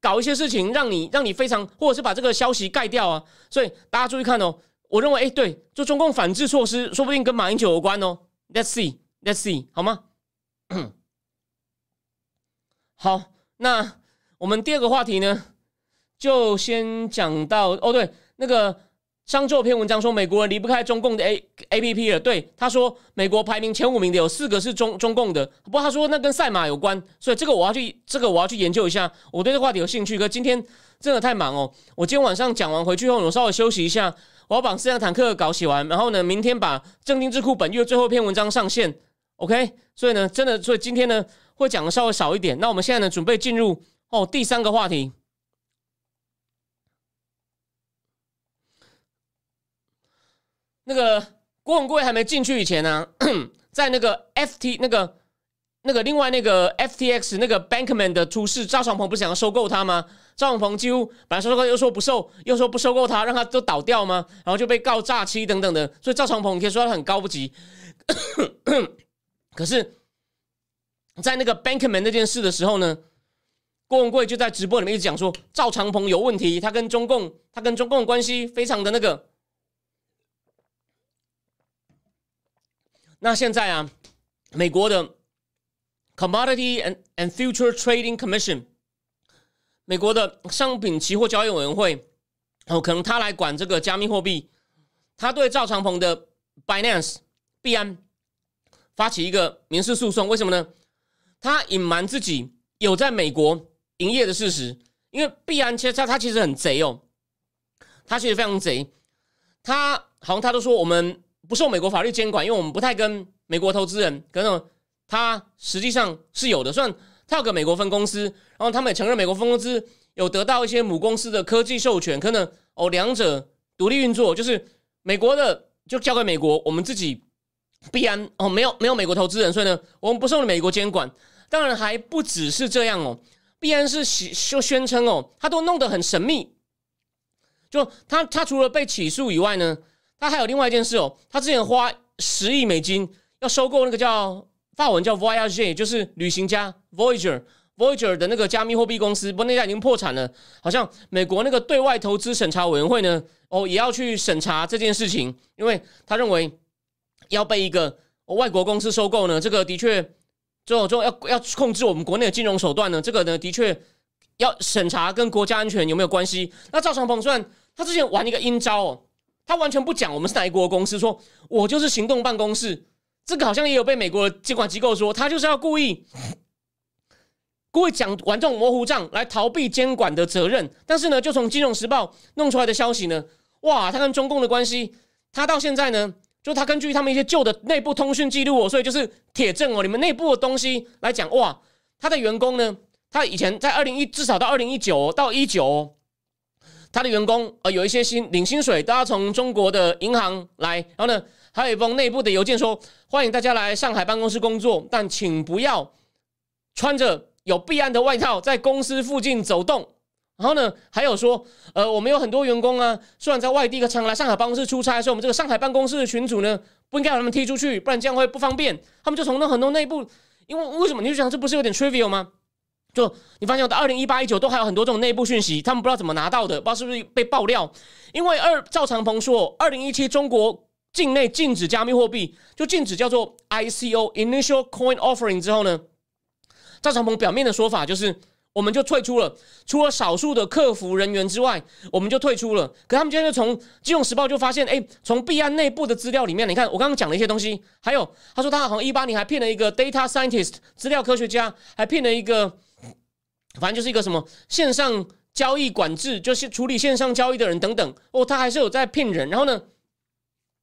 搞一些事情，让你让你非常，或者是把这个消息盖掉啊？所以大家注意看哦。我认为，哎，对，就中共反制措施，说不定跟马英九有关哦。Let's see，Let's see，好吗？[coughs] 好，那我们第二个话题呢？就先讲到哦，对，那个上周有篇文章说美国人离不开中共的 A A P P 了。对，他说美国排名前五名的有四个是中中共的，不过他说那跟赛马有关，所以这个我要去，这个我要去研究一下。我对这话题有兴趣，可今天真的太忙哦。我今天晚上讲完回去后，我稍微休息一下，我要把四辆坦克搞写完，然后呢，明天把正经智库本月最后一篇文章上线。OK，所以呢，真的，所以今天呢会讲的稍微少一点。那我们现在呢准备进入哦第三个话题。那个郭文贵还没进去以前呢，[clears throat] 在那个 FT 那个那个另外那个 FTX 那个 Bankman 的出事，赵长鹏不是想要收购他吗？赵长鹏几乎本来收购又说不收，又说不收购他，让他都倒掉吗？然后就被告诈欺等等的，所以赵长鹏可以说他很高不及。[clears throat] 可是，在那个 Bankman 那件事的时候呢，郭文贵就在直播里面一直讲说赵长鹏有问题，他跟中共他跟中共关系非常的那个。那现在啊，美国的 Commodity and and Future Trading Commission，美国的商品期货交易委员会，哦，可能他来管这个加密货币，他对赵长鹏的 Binance 币安发起一个民事诉讼，为什么呢？他隐瞒自己有在美国营业的事实，因为币安其实他他其实很贼哦，他其实非常贼，他好像他都说我们。不受美国法律监管，因为我们不太跟美国投资人。可能他实际上是有的，虽然他有个美国分公司，然后他们也承认美国分公司有得到一些母公司的科技授权。可能哦，两者独立运作，就是美国的就交给美国，我们自己必然哦，没有没有美国投资人，所以呢，我们不受美国监管。当然还不只是这样哦，必然是宣宣称哦，他都弄得很神秘。就他他除了被起诉以外呢？他还有另外一件事哦，他之前花十亿美金要收购那个叫法文叫 Voyager，就是旅行家 Voyager Voyager 的那个加密货币公司，不过那家已经破产了。好像美国那个对外投资审查委员会呢，哦，也要去审查这件事情，因为他认为要被一个外国公司收购呢，这个的确最后最后要要控制我们国内的金融手段呢，这个呢的确要审查跟国家安全有没有关系。那赵长鹏虽然他之前玩一个阴招哦。他完全不讲我们是哪一国公司，说我就是行动办公室，这个好像也有被美国监管机构说，他就是要故意故意讲玩这种模糊账来逃避监管的责任。但是呢，就从《金融时报》弄出来的消息呢，哇，他跟中共的关系，他到现在呢，就他根据他们一些旧的内部通讯记录哦，所以就是铁证哦，你们内部的东西来讲，哇，他的员工呢，他以前在二零一至少到二零一九到一九，他的员工呃有一些薪领薪水都要从中国的银行来，然后呢，还有一封内部的邮件说欢迎大家来上海办公室工作，但请不要穿着有备案的外套在公司附近走动。然后呢，还有说，呃，我们有很多员工啊，虽然在外地，常来上海办公室出差，所以我们这个上海办公室的群主呢，不应该把他们踢出去，不然这样会不方便。他们就从那很多内部，因为为什么？你就想这不是有点 trivial 吗？就你发现到二零一八一九都还有很多这种内部讯息，他们不知道怎么拿到的，不知道是不是被爆料。因为二赵长鹏说，二零一七中国境内禁止加密货币，就禁止叫做 ICO Initial Coin Offering 之后呢，赵长鹏表面的说法就是。我们就退出了，除了少数的客服人员之外，我们就退出了。可他们今天就从《金融时报》就发现，哎，从币安内部的资料里面，你看我刚刚讲的一些东西，还有他说他好像一八年还骗了一个 data scientist 资料科学家，还骗了一个，反正就是一个什么线上交易管制，就是处理线上交易的人等等。哦，他还是有在骗人。然后呢，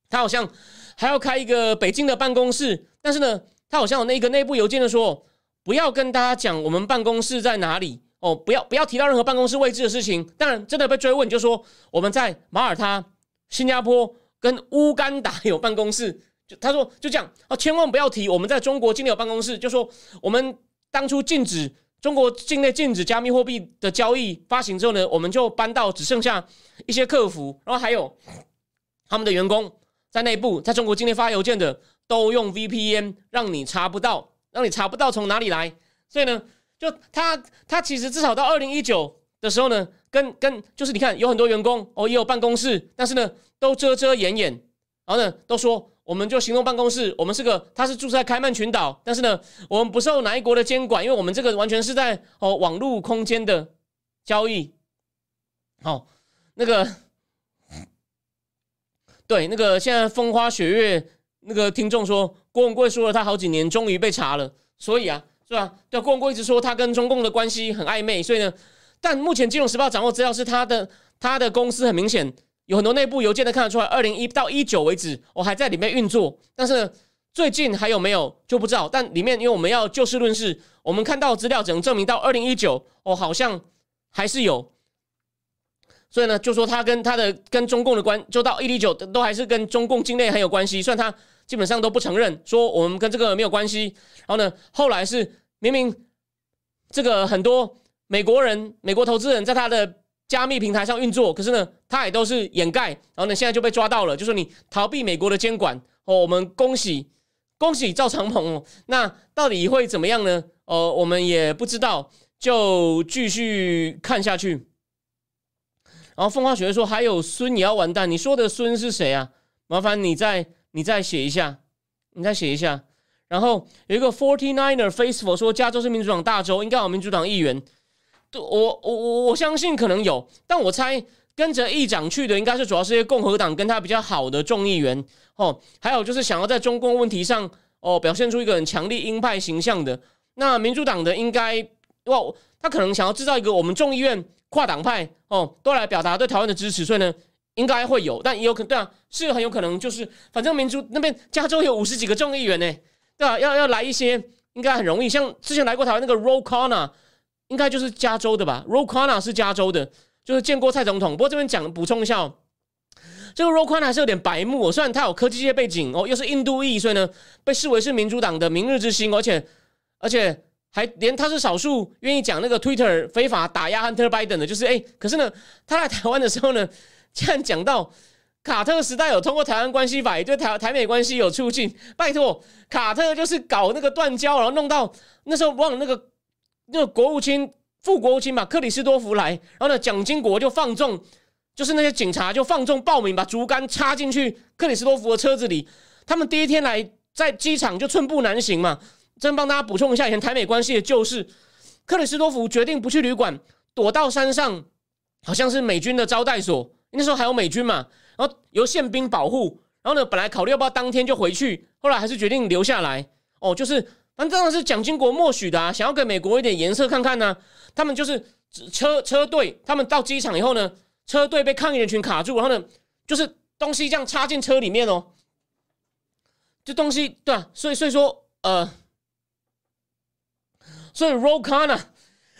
他好像还要开一个北京的办公室，但是呢，他好像有那个内部邮件的说。不要跟大家讲我们办公室在哪里哦！不要不要提到任何办公室位置的事情。当然，真的被追问，就说我们在马耳他、新加坡跟乌干达有办公室。就他说就这样哦，千万不要提我们在中国境内有办公室。就说我们当初禁止中国境内禁止加密货币的交易发行之后呢，我们就搬到只剩下一些客服，然后还有他们的员工在内部在中国境内发邮件的都用 VPN，让你查不到。让你查不到从哪里来，所以呢，就他他其实至少到二零一九的时候呢，跟跟就是你看有很多员工哦也有办公室，但是呢都遮遮掩掩，然后呢都说我们就行动办公室，我们是个他是住在开曼群岛，但是呢我们不受哪一国的监管，因为我们这个完全是在哦网络空间的交易。好，那个对那个现在风花雪月那个听众说。郭文贵说了，他好几年终于被查了，所以啊，是吧？对，郭文贵一直说他跟中共的关系很暧昧，所以呢，但目前《金融时报》掌握资料是他的，他的公司很明显有很多内部邮件都看得出来，二零一到一九为止，我还在里面运作，但是最近还有没有就不知道。但里面因为我们要就事论事，我们看到资料只能证明到二零一九，哦，好像还是有，所以呢，就说他跟他的跟中共的关，就到一零九都还是跟中共境内很有关系，虽然他。基本上都不承认，说我们跟这个没有关系。然后呢，后来是明明这个很多美国人、美国投资人在他的加密平台上运作，可是呢，他也都是掩盖。然后呢，现在就被抓到了，就说你逃避美国的监管。哦，我们恭喜恭喜赵长鹏哦。那到底会怎么样呢？呃，我们也不知道，就继续看下去。然后风花雪月说还有孙也要完蛋，你说的孙是谁啊？麻烦你再。你再写一下，你再写一下。然后有一个 Forty Niner Faithful 说，加州是民主党大州，应该有民主党议员。我我我我相信可能有，但我猜跟着议长去的，应该是主要是些共和党跟他比较好的众议员哦。还有就是想要在中共问题上哦表现出一个很强力鹰派形象的。那民主党的应该哇，他可能想要制造一个我们众议院跨党派哦都来表达对台湾的支持，所以呢。应该会有，但也有可能，对啊，是很有可能，就是反正民主那边加州有五十几个众议员呢，对啊，要要来一些，应该很容易。像之前来过台湾那个 Ro Khanna，应该就是加州的吧，Rocana 是加州的，就是见过蔡总统。不过这边讲补充一下哦，这个 Ro Khanna 是有点白目哦，虽然他有科技界背景哦，又是印度裔，所以呢被视为是民主党的明日之星，而且而且还连他是少数愿意讲那个 Twitter 非法打压 Hunter Biden 的，就是哎，可是呢他来台湾的时候呢。竟然讲到卡特时代有通过台湾关系法，也对台台美关系有促进。拜托，卡特就是搞那个断交，然后弄到那时候忘了那个那个国务卿副国务卿嘛，克里斯多夫来，然后呢，蒋经国就放纵，就是那些警察就放纵暴民，把竹竿插进去克里斯多夫的车子里。他们第一天来在机场就寸步难行嘛。真帮大家补充一下以前台美关系的旧事。克里斯多夫决定不去旅馆，躲到山上，好像是美军的招待所。那时候还有美军嘛，然后由宪兵保护，然后呢，本来考虑要不要当天就回去，后来还是决定留下来。哦，就是反正当然是蒋经国默许的啊，想要给美国一点颜色看看呢。他们就是车车队，他们到机场以后呢，车队被抗议人群卡住，然后呢，就是东西这样插进车里面哦，这东西对啊，所以所以说呃，所以 Rokana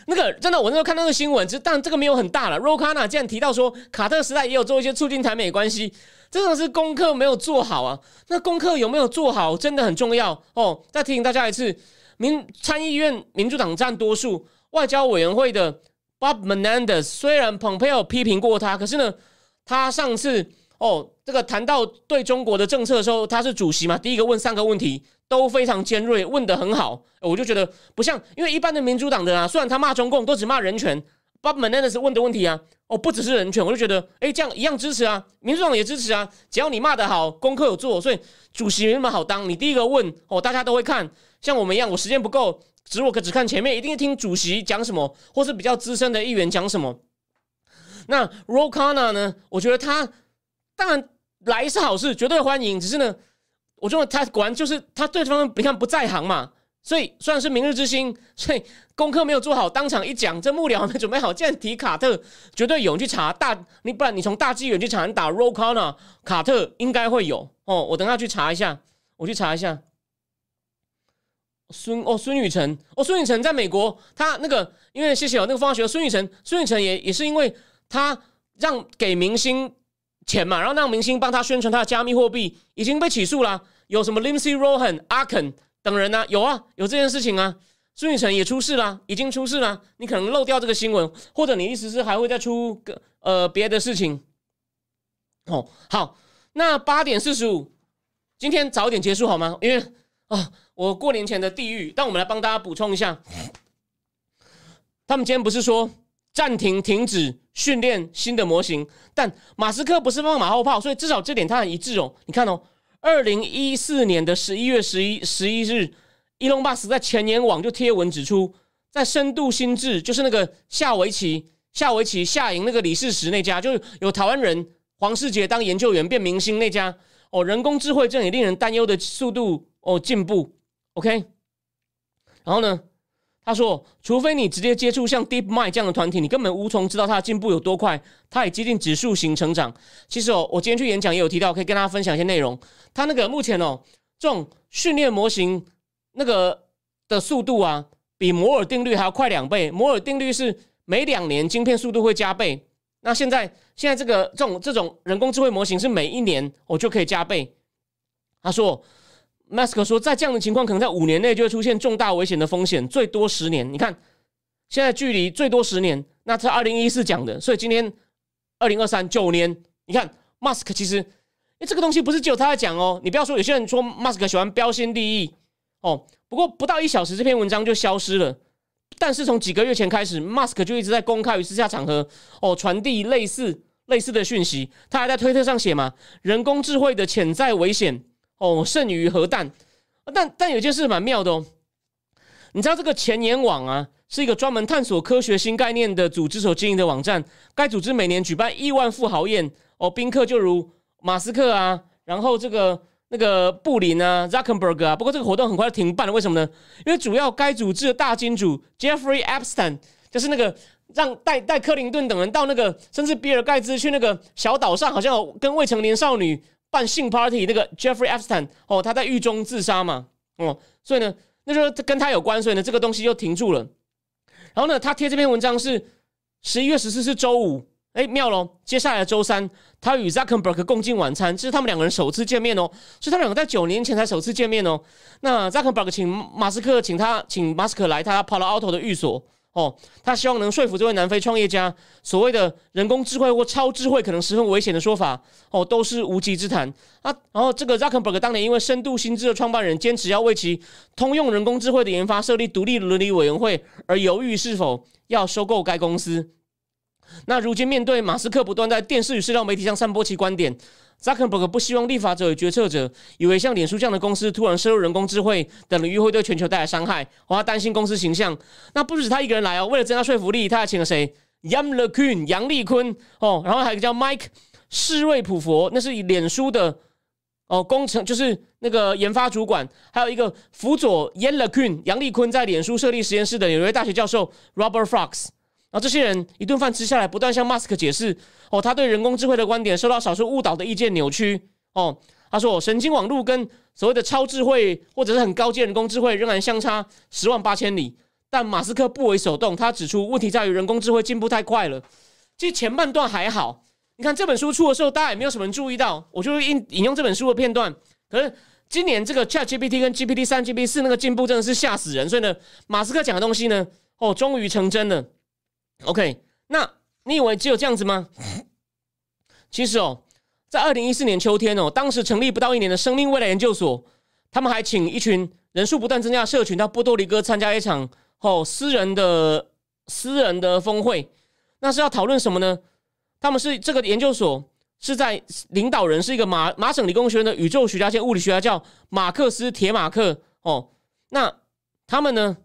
那个真的，我那时候看那个新闻，只但这个没有很大了。Rokana 既然提到说卡特时代也有做一些促进台美关系，真的是功课没有做好啊。那功课有没有做好，真的很重要哦。再提醒大家一次，民参议院民主党占多数，外交委员会的 Bob Menendez 虽然蓬佩奥批评过他，可是呢，他上次哦这个谈到对中国的政策的时候，他是主席嘛，第一个问三个问题。都非常尖锐，问得很好，我就觉得不像，因为一般的民主党的啊，虽然他骂中共，都只骂人权。Bob Menendez 问的问题啊，哦，不只是人权，我就觉得，哎，这样一样支持啊，民主党也支持啊，只要你骂的好，功课有做，所以主席没那么好当。你第一个问哦，大家都会看，像我们一样，我时间不够，只我可只看前面，一定听主席讲什么，或是比较资深的议员讲什么。那 Rokana 呢？我觉得他当然来是好事，绝对欢迎，只是呢。我觉得他果然就是他对这方面你看不在行嘛，所以虽然是明日之星，所以功课没有做好，当场一讲，这幕僚没准备好，竟然提卡特，绝对有人去查大，你不然你从大纪元去查，打 roll c o n e r 卡特应该会有哦，我等下去查一下，我去查一下。孙哦，孙雨辰哦，孙雨辰在美国，他那个因为谢谢哦，那个方学孙雨辰，孙雨辰也也是因为他让给明星。钱嘛，然后让明星帮他宣传他的加密货币，已经被起诉了。有什么 Lindsay Rohan、阿肯等人呢？有啊，有这件事情啊。孙宇晨也出事了，已经出事了。你可能漏掉这个新闻，或者你意思是还会再出个呃别的事情？哦，好，那八点四十五，今天早点结束好吗？因为啊，我过年前的地狱。但我们来帮大家补充一下，他们今天不是说。暂停、停止训练新的模型，但马斯克不是放马后炮，所以至少这点他很一致哦。你看哦，二零一四年的十一月十一十一日，伊隆马斯在前年网就贴文指出，在深度心智，就是那个下围棋、下围棋下赢那个李世石那家，就是有台湾人黄世杰当研究员变明星那家哦，人工智慧这也令人担忧的速度哦进步。OK，然后呢？他说：“除非你直接接触像 DeepMind 这样的团体，你根本无从知道它的进步有多快。它也接近指数型成长。其实哦，我今天去演讲也有提到，可以跟大家分享一些内容。它那个目前哦，这种训练模型那个的速度啊，比摩尔定律还要快两倍。摩尔定律是每两年晶片速度会加倍，那现在现在这个这种这种人工智慧模型是每一年我就可以加倍。”他说。马斯克说，在这样的情况，可能在五年内就会出现重大危险的风险，最多十年。你看，现在距离最多十年，那是二零一四讲的，所以今天二零二三九年。你看，马斯克其实，哎，这个东西不是只有他在讲哦。你不要说有些人说马斯克喜欢标新立异哦。不过不到一小时，这篇文章就消失了。但是从几个月前开始，马斯克就一直在公开与私下场合哦传递类似类似的讯息。他还在推特上写嘛，人工智慧的潜在危险。哦，剩余核弹，但但有件事蛮妙的哦。你知道这个前沿网啊，是一个专门探索科学新概念的组织所经营的网站。该组织每年举办亿万富豪宴，哦，宾客就如马斯克啊，然后这个那个布林啊，Zuckerberg 啊。不过这个活动很快就停办了，为什么呢？因为主要该组织的大金主 Jeffrey Epstein，就是那个让带带克林顿等人到那个，甚至比尔盖茨去那个小岛上，好像跟未成年少女。办性 party 那个 Jeffrey Epstein 哦，他在狱中自杀嘛，哦，所以呢，那就跟他有关，所以呢，这个东西就停住了。然后呢，他贴这篇文章是十一月十四是周五，哎，妙喽！接下来周三，他与 Zuckerberg 共进晚餐，这是他们两个人首次见面哦，是他们两个在九年前才首次见面哦。那 Zuckerberg 请马斯克请他请马斯克来他 Palo Alto 的寓所。哦，他希望能说服这位南非创业家，所谓的人工智慧或超智慧可能十分危险的说法，哦，都是无稽之谈啊。然后这个 Zuckerberg 当年因为深度心智的创办人坚持要为其通用人工智慧的研发设立独立伦理委员会，而犹豫是否要收购该公司。那如今面对马斯克不断在电视与社交媒体上散播其观点。Zuckerberg 不希望立法者与决策者以为像脸书这样的公司突然涉入人工智慧等领域会对全球带来伤害，或他担心公司形象。那不止他一个人来哦，为了增加说服力，他还请了谁？Yam LeCun 杨立坤哦，然后还有一个叫 Mike 施瑞普佛，那是脸书的哦工程，就是那个研发主管，还有一个辅佐 Yam LeCun 杨立坤在脸书设立实验室的纽约大学教授 Robert Fox。然后这些人一顿饭吃下来，不断向 Mask 解释哦，他对人工智慧的观点受到少数误导的意见扭曲哦，他说神经网络跟所谓的超智慧或者是很高阶人工智慧仍然相差十万八千里。但马斯克不为所动，他指出问题在于人工智慧进步太快了。其实前半段还好，你看这本书出的时候，大家也没有什么人注意到，我就引引用这本书的片段。可是今年这个 Chat GPT 跟 GPT 三、GPT 四那个进步真的是吓死人，所以呢，马斯克讲的东西呢，哦，终于成真了。OK，那你以为只有这样子吗？其实哦，在二零一四年秋天哦，当时成立不到一年的生命未来研究所，他们还请一群人数不断增加的社群到波多黎各参加一场。哦，私人的私人的峰会，那是要讨论什么呢？他们是这个研究所是在领导人是一个马麻省理工学院的宇宙学家兼物理学家，叫马克思铁马克。哦，那他们呢？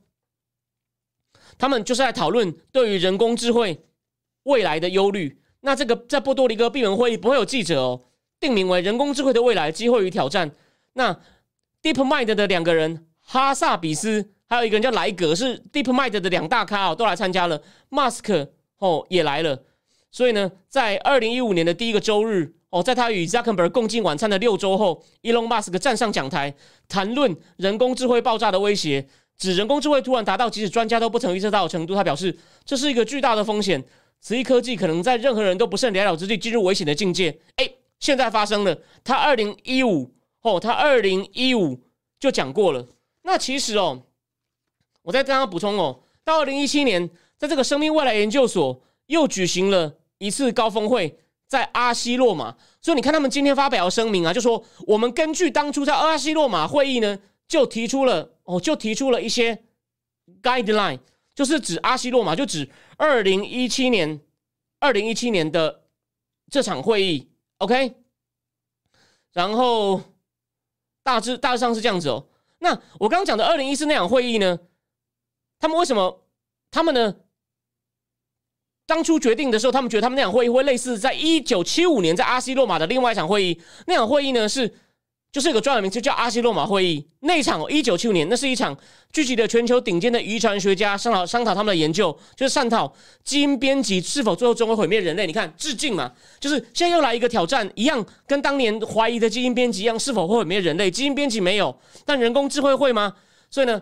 他们就是在讨论对于人工智慧未来的忧虑。那这个在波多黎各闭门会议不会有记者哦，定名为“人工智慧的未来机会与挑战”。那 DeepMind 的两个人哈萨比斯。还有一个人叫莱格，是 DeepMind 的两大咖哦，都来参加了。Mask 哦也来了，所以呢，在二零一五年的第一个周日哦，在他与 Zuckerberg 共进晚餐的六周后，Elon Musk 站上讲台，谈论人工智慧爆炸的威胁，指人工智慧突然达到即使专家都不曾预测到的程度。他表示，这是一个巨大的风险，此一科技可能在任何人都不慎了了之际进入危险的境界。哎，现在发生了。他二零一五哦，他二零一五就讲过了。那其实哦。我再刚刚补充哦，到二零一七年，在这个生命未来研究所又举行了一次高峰会，在阿西洛马。所以你看，他们今天发表的声明啊，就说我们根据当初在阿西洛马会议呢，就提出了哦，就提出了一些 guideline，就是指阿西洛马，就指二零一七年二零一七年的这场会议，OK。然后大致大致上是这样子哦。那我刚刚讲的二零一四那场会议呢？他们为什么？他们呢？当初决定的时候，他们觉得他们那场会议会类似在一九七五年在阿西洛马的另外一场会议。那场会议呢是就是有个专有名词，叫阿西洛马会议。那场一九七五年，那是一场聚集了全球顶尖的遗传学家商讨商讨他们的研究，就是探讨基因编辑是否最后终会毁灭人类。你看，致敬嘛，就是现在又来一个挑战，一样跟当年怀疑的基因编辑一样，是否会毁灭人类？基因编辑没有，但人工智慧会吗？所以呢？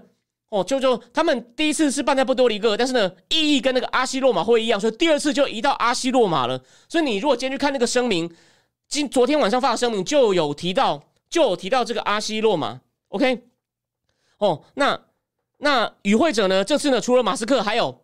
哦，就就他们第一次是办在波多黎各，但是呢，意义跟那个阿西洛马会议一样，所以第二次就移到阿西洛马了。所以你如果今天去看那个声明，今昨天晚上发的声明就有提到，就有提到这个阿西洛嘛。OK，哦，那那与会者呢？这次呢，除了马斯克，还有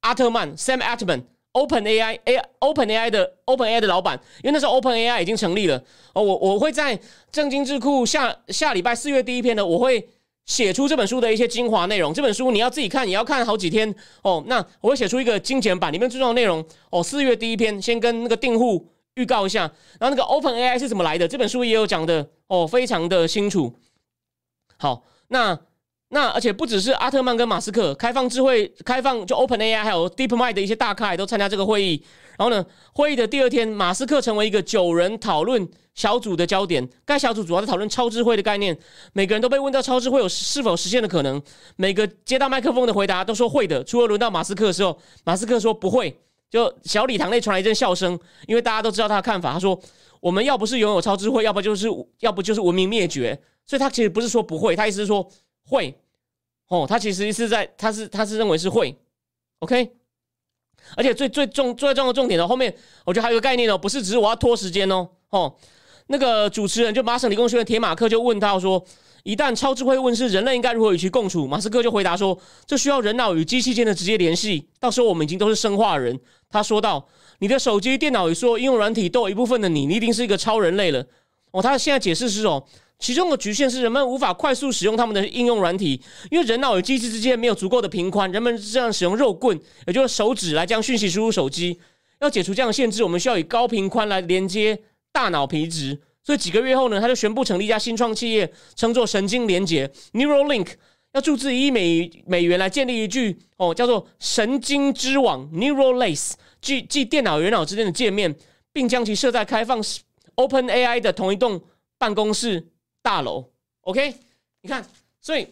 阿特曼 Sam Altman，Open AI A Open AI 的 Open AI 的老板，因为那时候 Open AI 已经成立了。哦，我我会在正经智库下下礼拜四月第一篇呢，我会。写出这本书的一些精华内容，这本书你要自己看，也要看好几天哦。那我会写出一个精简版，里面最重要的内容哦。四月第一篇，先跟那个订户预告一下，然后那个 Open AI 是怎么来的，这本书也有讲的哦，非常的清楚。好，那那而且不只是阿特曼跟马斯克，开放智慧、开放就 Open AI，还有 DeepMind 的一些大咖也都参加这个会议。然后呢，会议的第二天，马斯克成为一个九人讨论。小组的焦点，该小组主要在讨论超智慧的概念。每个人都被问到超智慧有是否实现的可能。每个接到麦克风的回答都说会的，除了轮到马斯克的时候，马斯克说不会。就小礼堂内传来一阵笑声，因为大家都知道他的看法。他说：“我们要不是拥有超智慧，要不就是要不就是文明灭绝。”所以他其实不是说不会，他意思是说会。哦，他其实是在他是他是认为是会。OK，而且最最重最重要的重点呢，后面我觉得还有个概念哦，不是只是我要拖时间哦，哦。那个主持人就麻省理工学院铁马克就问他说：“一旦超智慧问世，人类应该如何与其共处？”马斯克就回答说：“这需要人脑与机器间的直接联系，到时候我们已经都是生化人。”他说道：“你的手机、电脑与所有应用软体都有一部分的你，你一定是一个超人类了。”哦，他现在解释是哦，其中的局限是人们无法快速使用他们的应用软体，因为人脑与机器之间没有足够的频宽，人们这样使用肉棍，也就是手指来将讯息输入手机。要解除这样的限制，我们需要以高频宽来连接。大脑皮质，所以几个月后呢，他就宣布成立一家新创企业，称作神经连接 （Neural Link），要注资一亿美美元来建立一句哦，叫做神经之网 （Neural Lace） 即即电脑与人脑之间的界面，并将其设在开放 Open AI 的同一栋办公室大楼。OK，你看，所以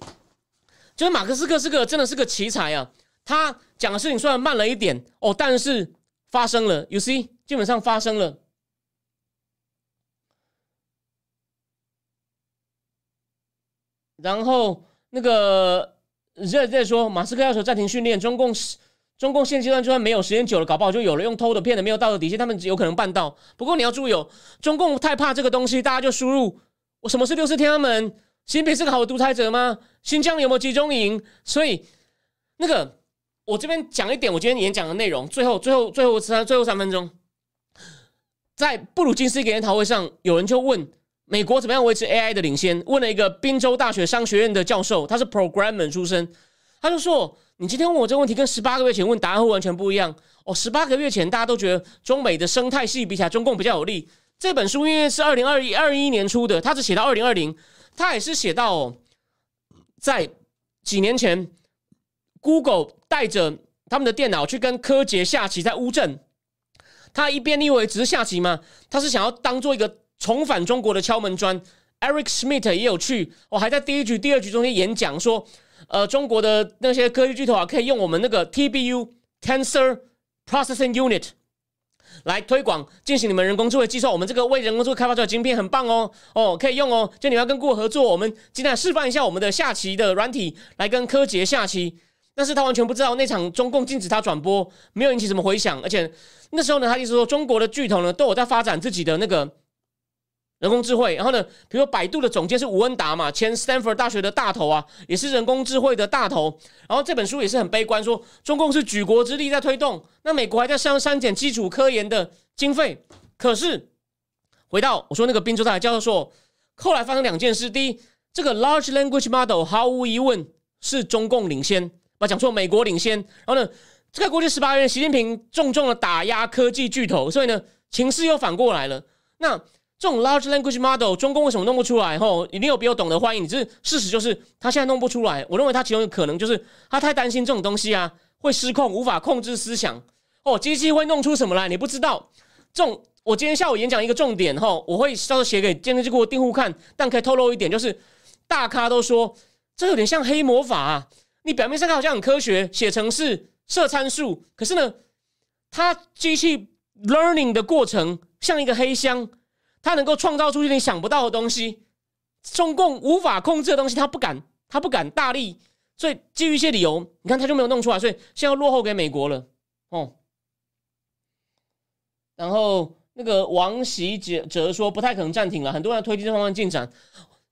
就是马克思克是个真的是个奇才啊！他讲的事情虽然慢了一点哦，但是发生了，You see，基本上发生了。然后那个热在说，马斯克要求暂停训练，中共中共现阶段就算没有时间久了，搞不好就有了用偷的骗的，没有道德底线，他们有可能办到。不过你要注意哦，中共太怕这个东西，大家就输入我什么是六四天安门，习近平是个好独裁者吗？新疆有没有集中营？所以那个我这边讲一点，我今天演讲的内容，最后最后最后三最后三分钟，在布鲁金斯基研讨会上，有人就问。美国怎么样维持 AI 的领先？问了一个宾州大学商学院的教授，他是 programmer 出身，他就说：“你今天问我这个问题，跟十八个月前问答案会完全不一样。”哦，十八个月前大家都觉得中美的生态系比起来，中共比较有利。这本书因为是二零二一二一年出的，他只写到二零二零，他也是写到在几年前，Google 带着他们的电脑去跟柯洁下棋，在乌镇。他一边以为只是下棋嘛？他是想要当做一个。重返中国的敲门砖，Eric Schmidt 也有去，我还在第一局、第二局中间演讲说，呃，中国的那些科技巨头啊，可以用我们那个 TBU Tensor Processing Unit 来推广进行你们人工智慧计算。我们这个为人工智慧开发出来的晶片很棒哦，哦，可以用哦。就你要跟顾客合作，我们今天示范一下我们的下棋的软体，来跟柯洁下棋。但是他完全不知道那场中共禁止他转播，没有引起什么回响。而且那时候呢，他一直说，中国的巨头呢都有在发展自己的那个。人工智慧，然后呢？比如说百度的总监是吴恩达嘛，前 Stanford 大学的大头啊，也是人工智慧的大头。然后这本书也是很悲观，说中共是举国之力在推动，那美国还在上删减基础科研的经费。可是回到我说那个宾州大学教授，后来发生两件事：第一，这个 Large Language Model 毫无疑问是中共领先，把讲错，美国领先。然后呢，这个过去十八月，习近平重重的打压科技巨头，所以呢，情势又反过来了。那这种 large language model，中共为什么弄不出来？吼，一定有比我懂得，欢迎你。这事实就是他现在弄不出来。我认为他其中一个可能就是他太担心这种东西啊会失控，无法控制思想。哦，机器会弄出什么来？你不知道。这种我今天下午演讲一个重点，吼，我会到时候写给监视机构订户看。但可以透露一点，就是大咖都说这有点像黑魔法啊。你表面上看好像很科学，写程式设参数，可是呢，它机器 learning 的过程像一个黑箱。他能够创造出一点想不到的东西，中共无法控制的东西，他不敢，他不敢大力，所以基于一些理由，你看他就没有弄出来，所以现在落后给美国了哦。然后那个王喜哲哲说不太可能暂停了，很多人推进这方面进展，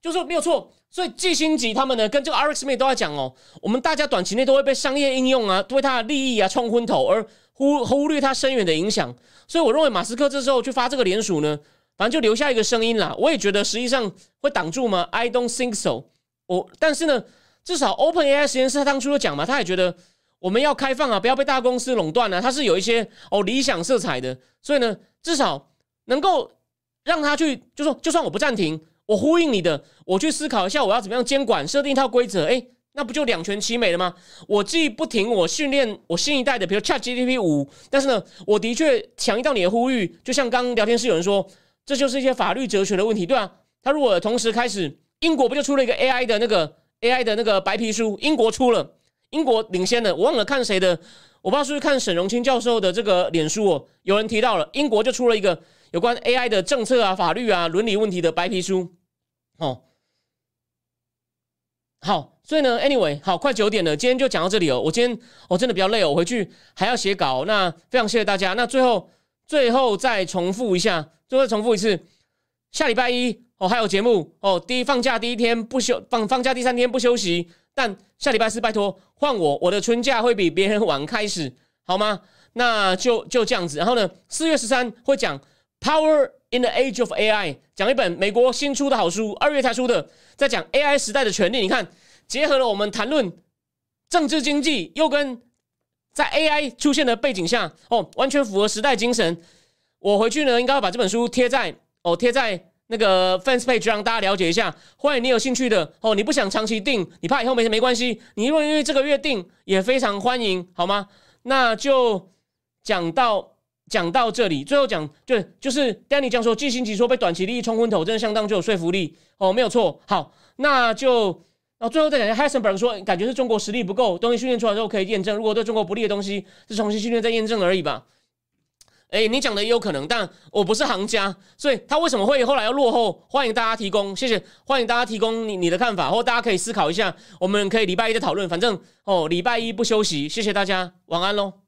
就说没有错。所以季星吉他们呢，跟这个 Alex Smith 都在讲哦，我们大家短期内都会被商业应用啊，对他的利益啊冲昏头，而忽忽略他深远的影响。所以我认为马斯克这时候去发这个联署呢。反正就留下一个声音啦，我也觉得实际上会挡住吗？I don't think so。我但是呢，至少 Open AI 实验室他当初就讲嘛，他也觉得我们要开放啊，不要被大公司垄断啊，他是有一些哦理想色彩的。所以呢，至少能够让他去，就说就算我不暂停，我呼应你的，我去思考一下我要怎么样监管，设定一套规则，哎，那不就两全其美了吗？我既不停我训练我新一代的，比如 Chat GPT 五，但是呢，我的确强一到你的呼吁，就像刚聊天室有人说。这就是一些法律哲学的问题，对啊，他如果同时开始，英国不就出了一个 AI 的那个 AI 的那个白皮书？英国出了，英国领先了。我忘了看谁的，我不知道是不是看沈荣清教授的这个脸书哦。有人提到了，英国就出了一个有关 AI 的政策啊、法律啊、伦理问题的白皮书。哦，好，所以呢，Anyway，好，快九点了，今天就讲到这里哦。我今天我真的比较累哦，我回去还要写稿。那非常谢谢大家。那最后最后再重复一下。最后重复一次，下礼拜一哦还有节目哦。第一放假第一天不休放放假第三天不休息，但下礼拜四拜托换我，我的春假会比别人晚开始，好吗？那就就这样子。然后呢，四月十三会讲《Power in the Age of AI》，讲一本美国新出的好书，二月才出的，在讲 AI 时代的权利。你看，结合了我们谈论政治经济，又跟在 AI 出现的背景下，哦，完全符合时代精神。我回去呢，应该要把这本书贴在哦，贴在那个 fans page 让大家了解一下。欢迎你有兴趣的哦，你不想长期订，你怕以后没没关系，你如果因为这个月订也非常欢迎，好吗？那就讲到讲到这里，最后讲对，就是 Danny 讲说，季星奇说被短期利益冲昏头，真的相当具有说服力哦，没有错。好，那就然后最后再讲一下 Hassenberg 说，感觉是中国实力不够，东西训练出来之后可以验证，如果对中国不利的东西，是重新训练再验证而已吧。哎，你讲的也有可能，但我不是行家，所以他为什么会后来要落后？欢迎大家提供，谢谢，欢迎大家提供你你的看法，或大家可以思考一下，我们可以礼拜一再讨论。反正哦，礼拜一不休息，谢谢大家，晚安喽。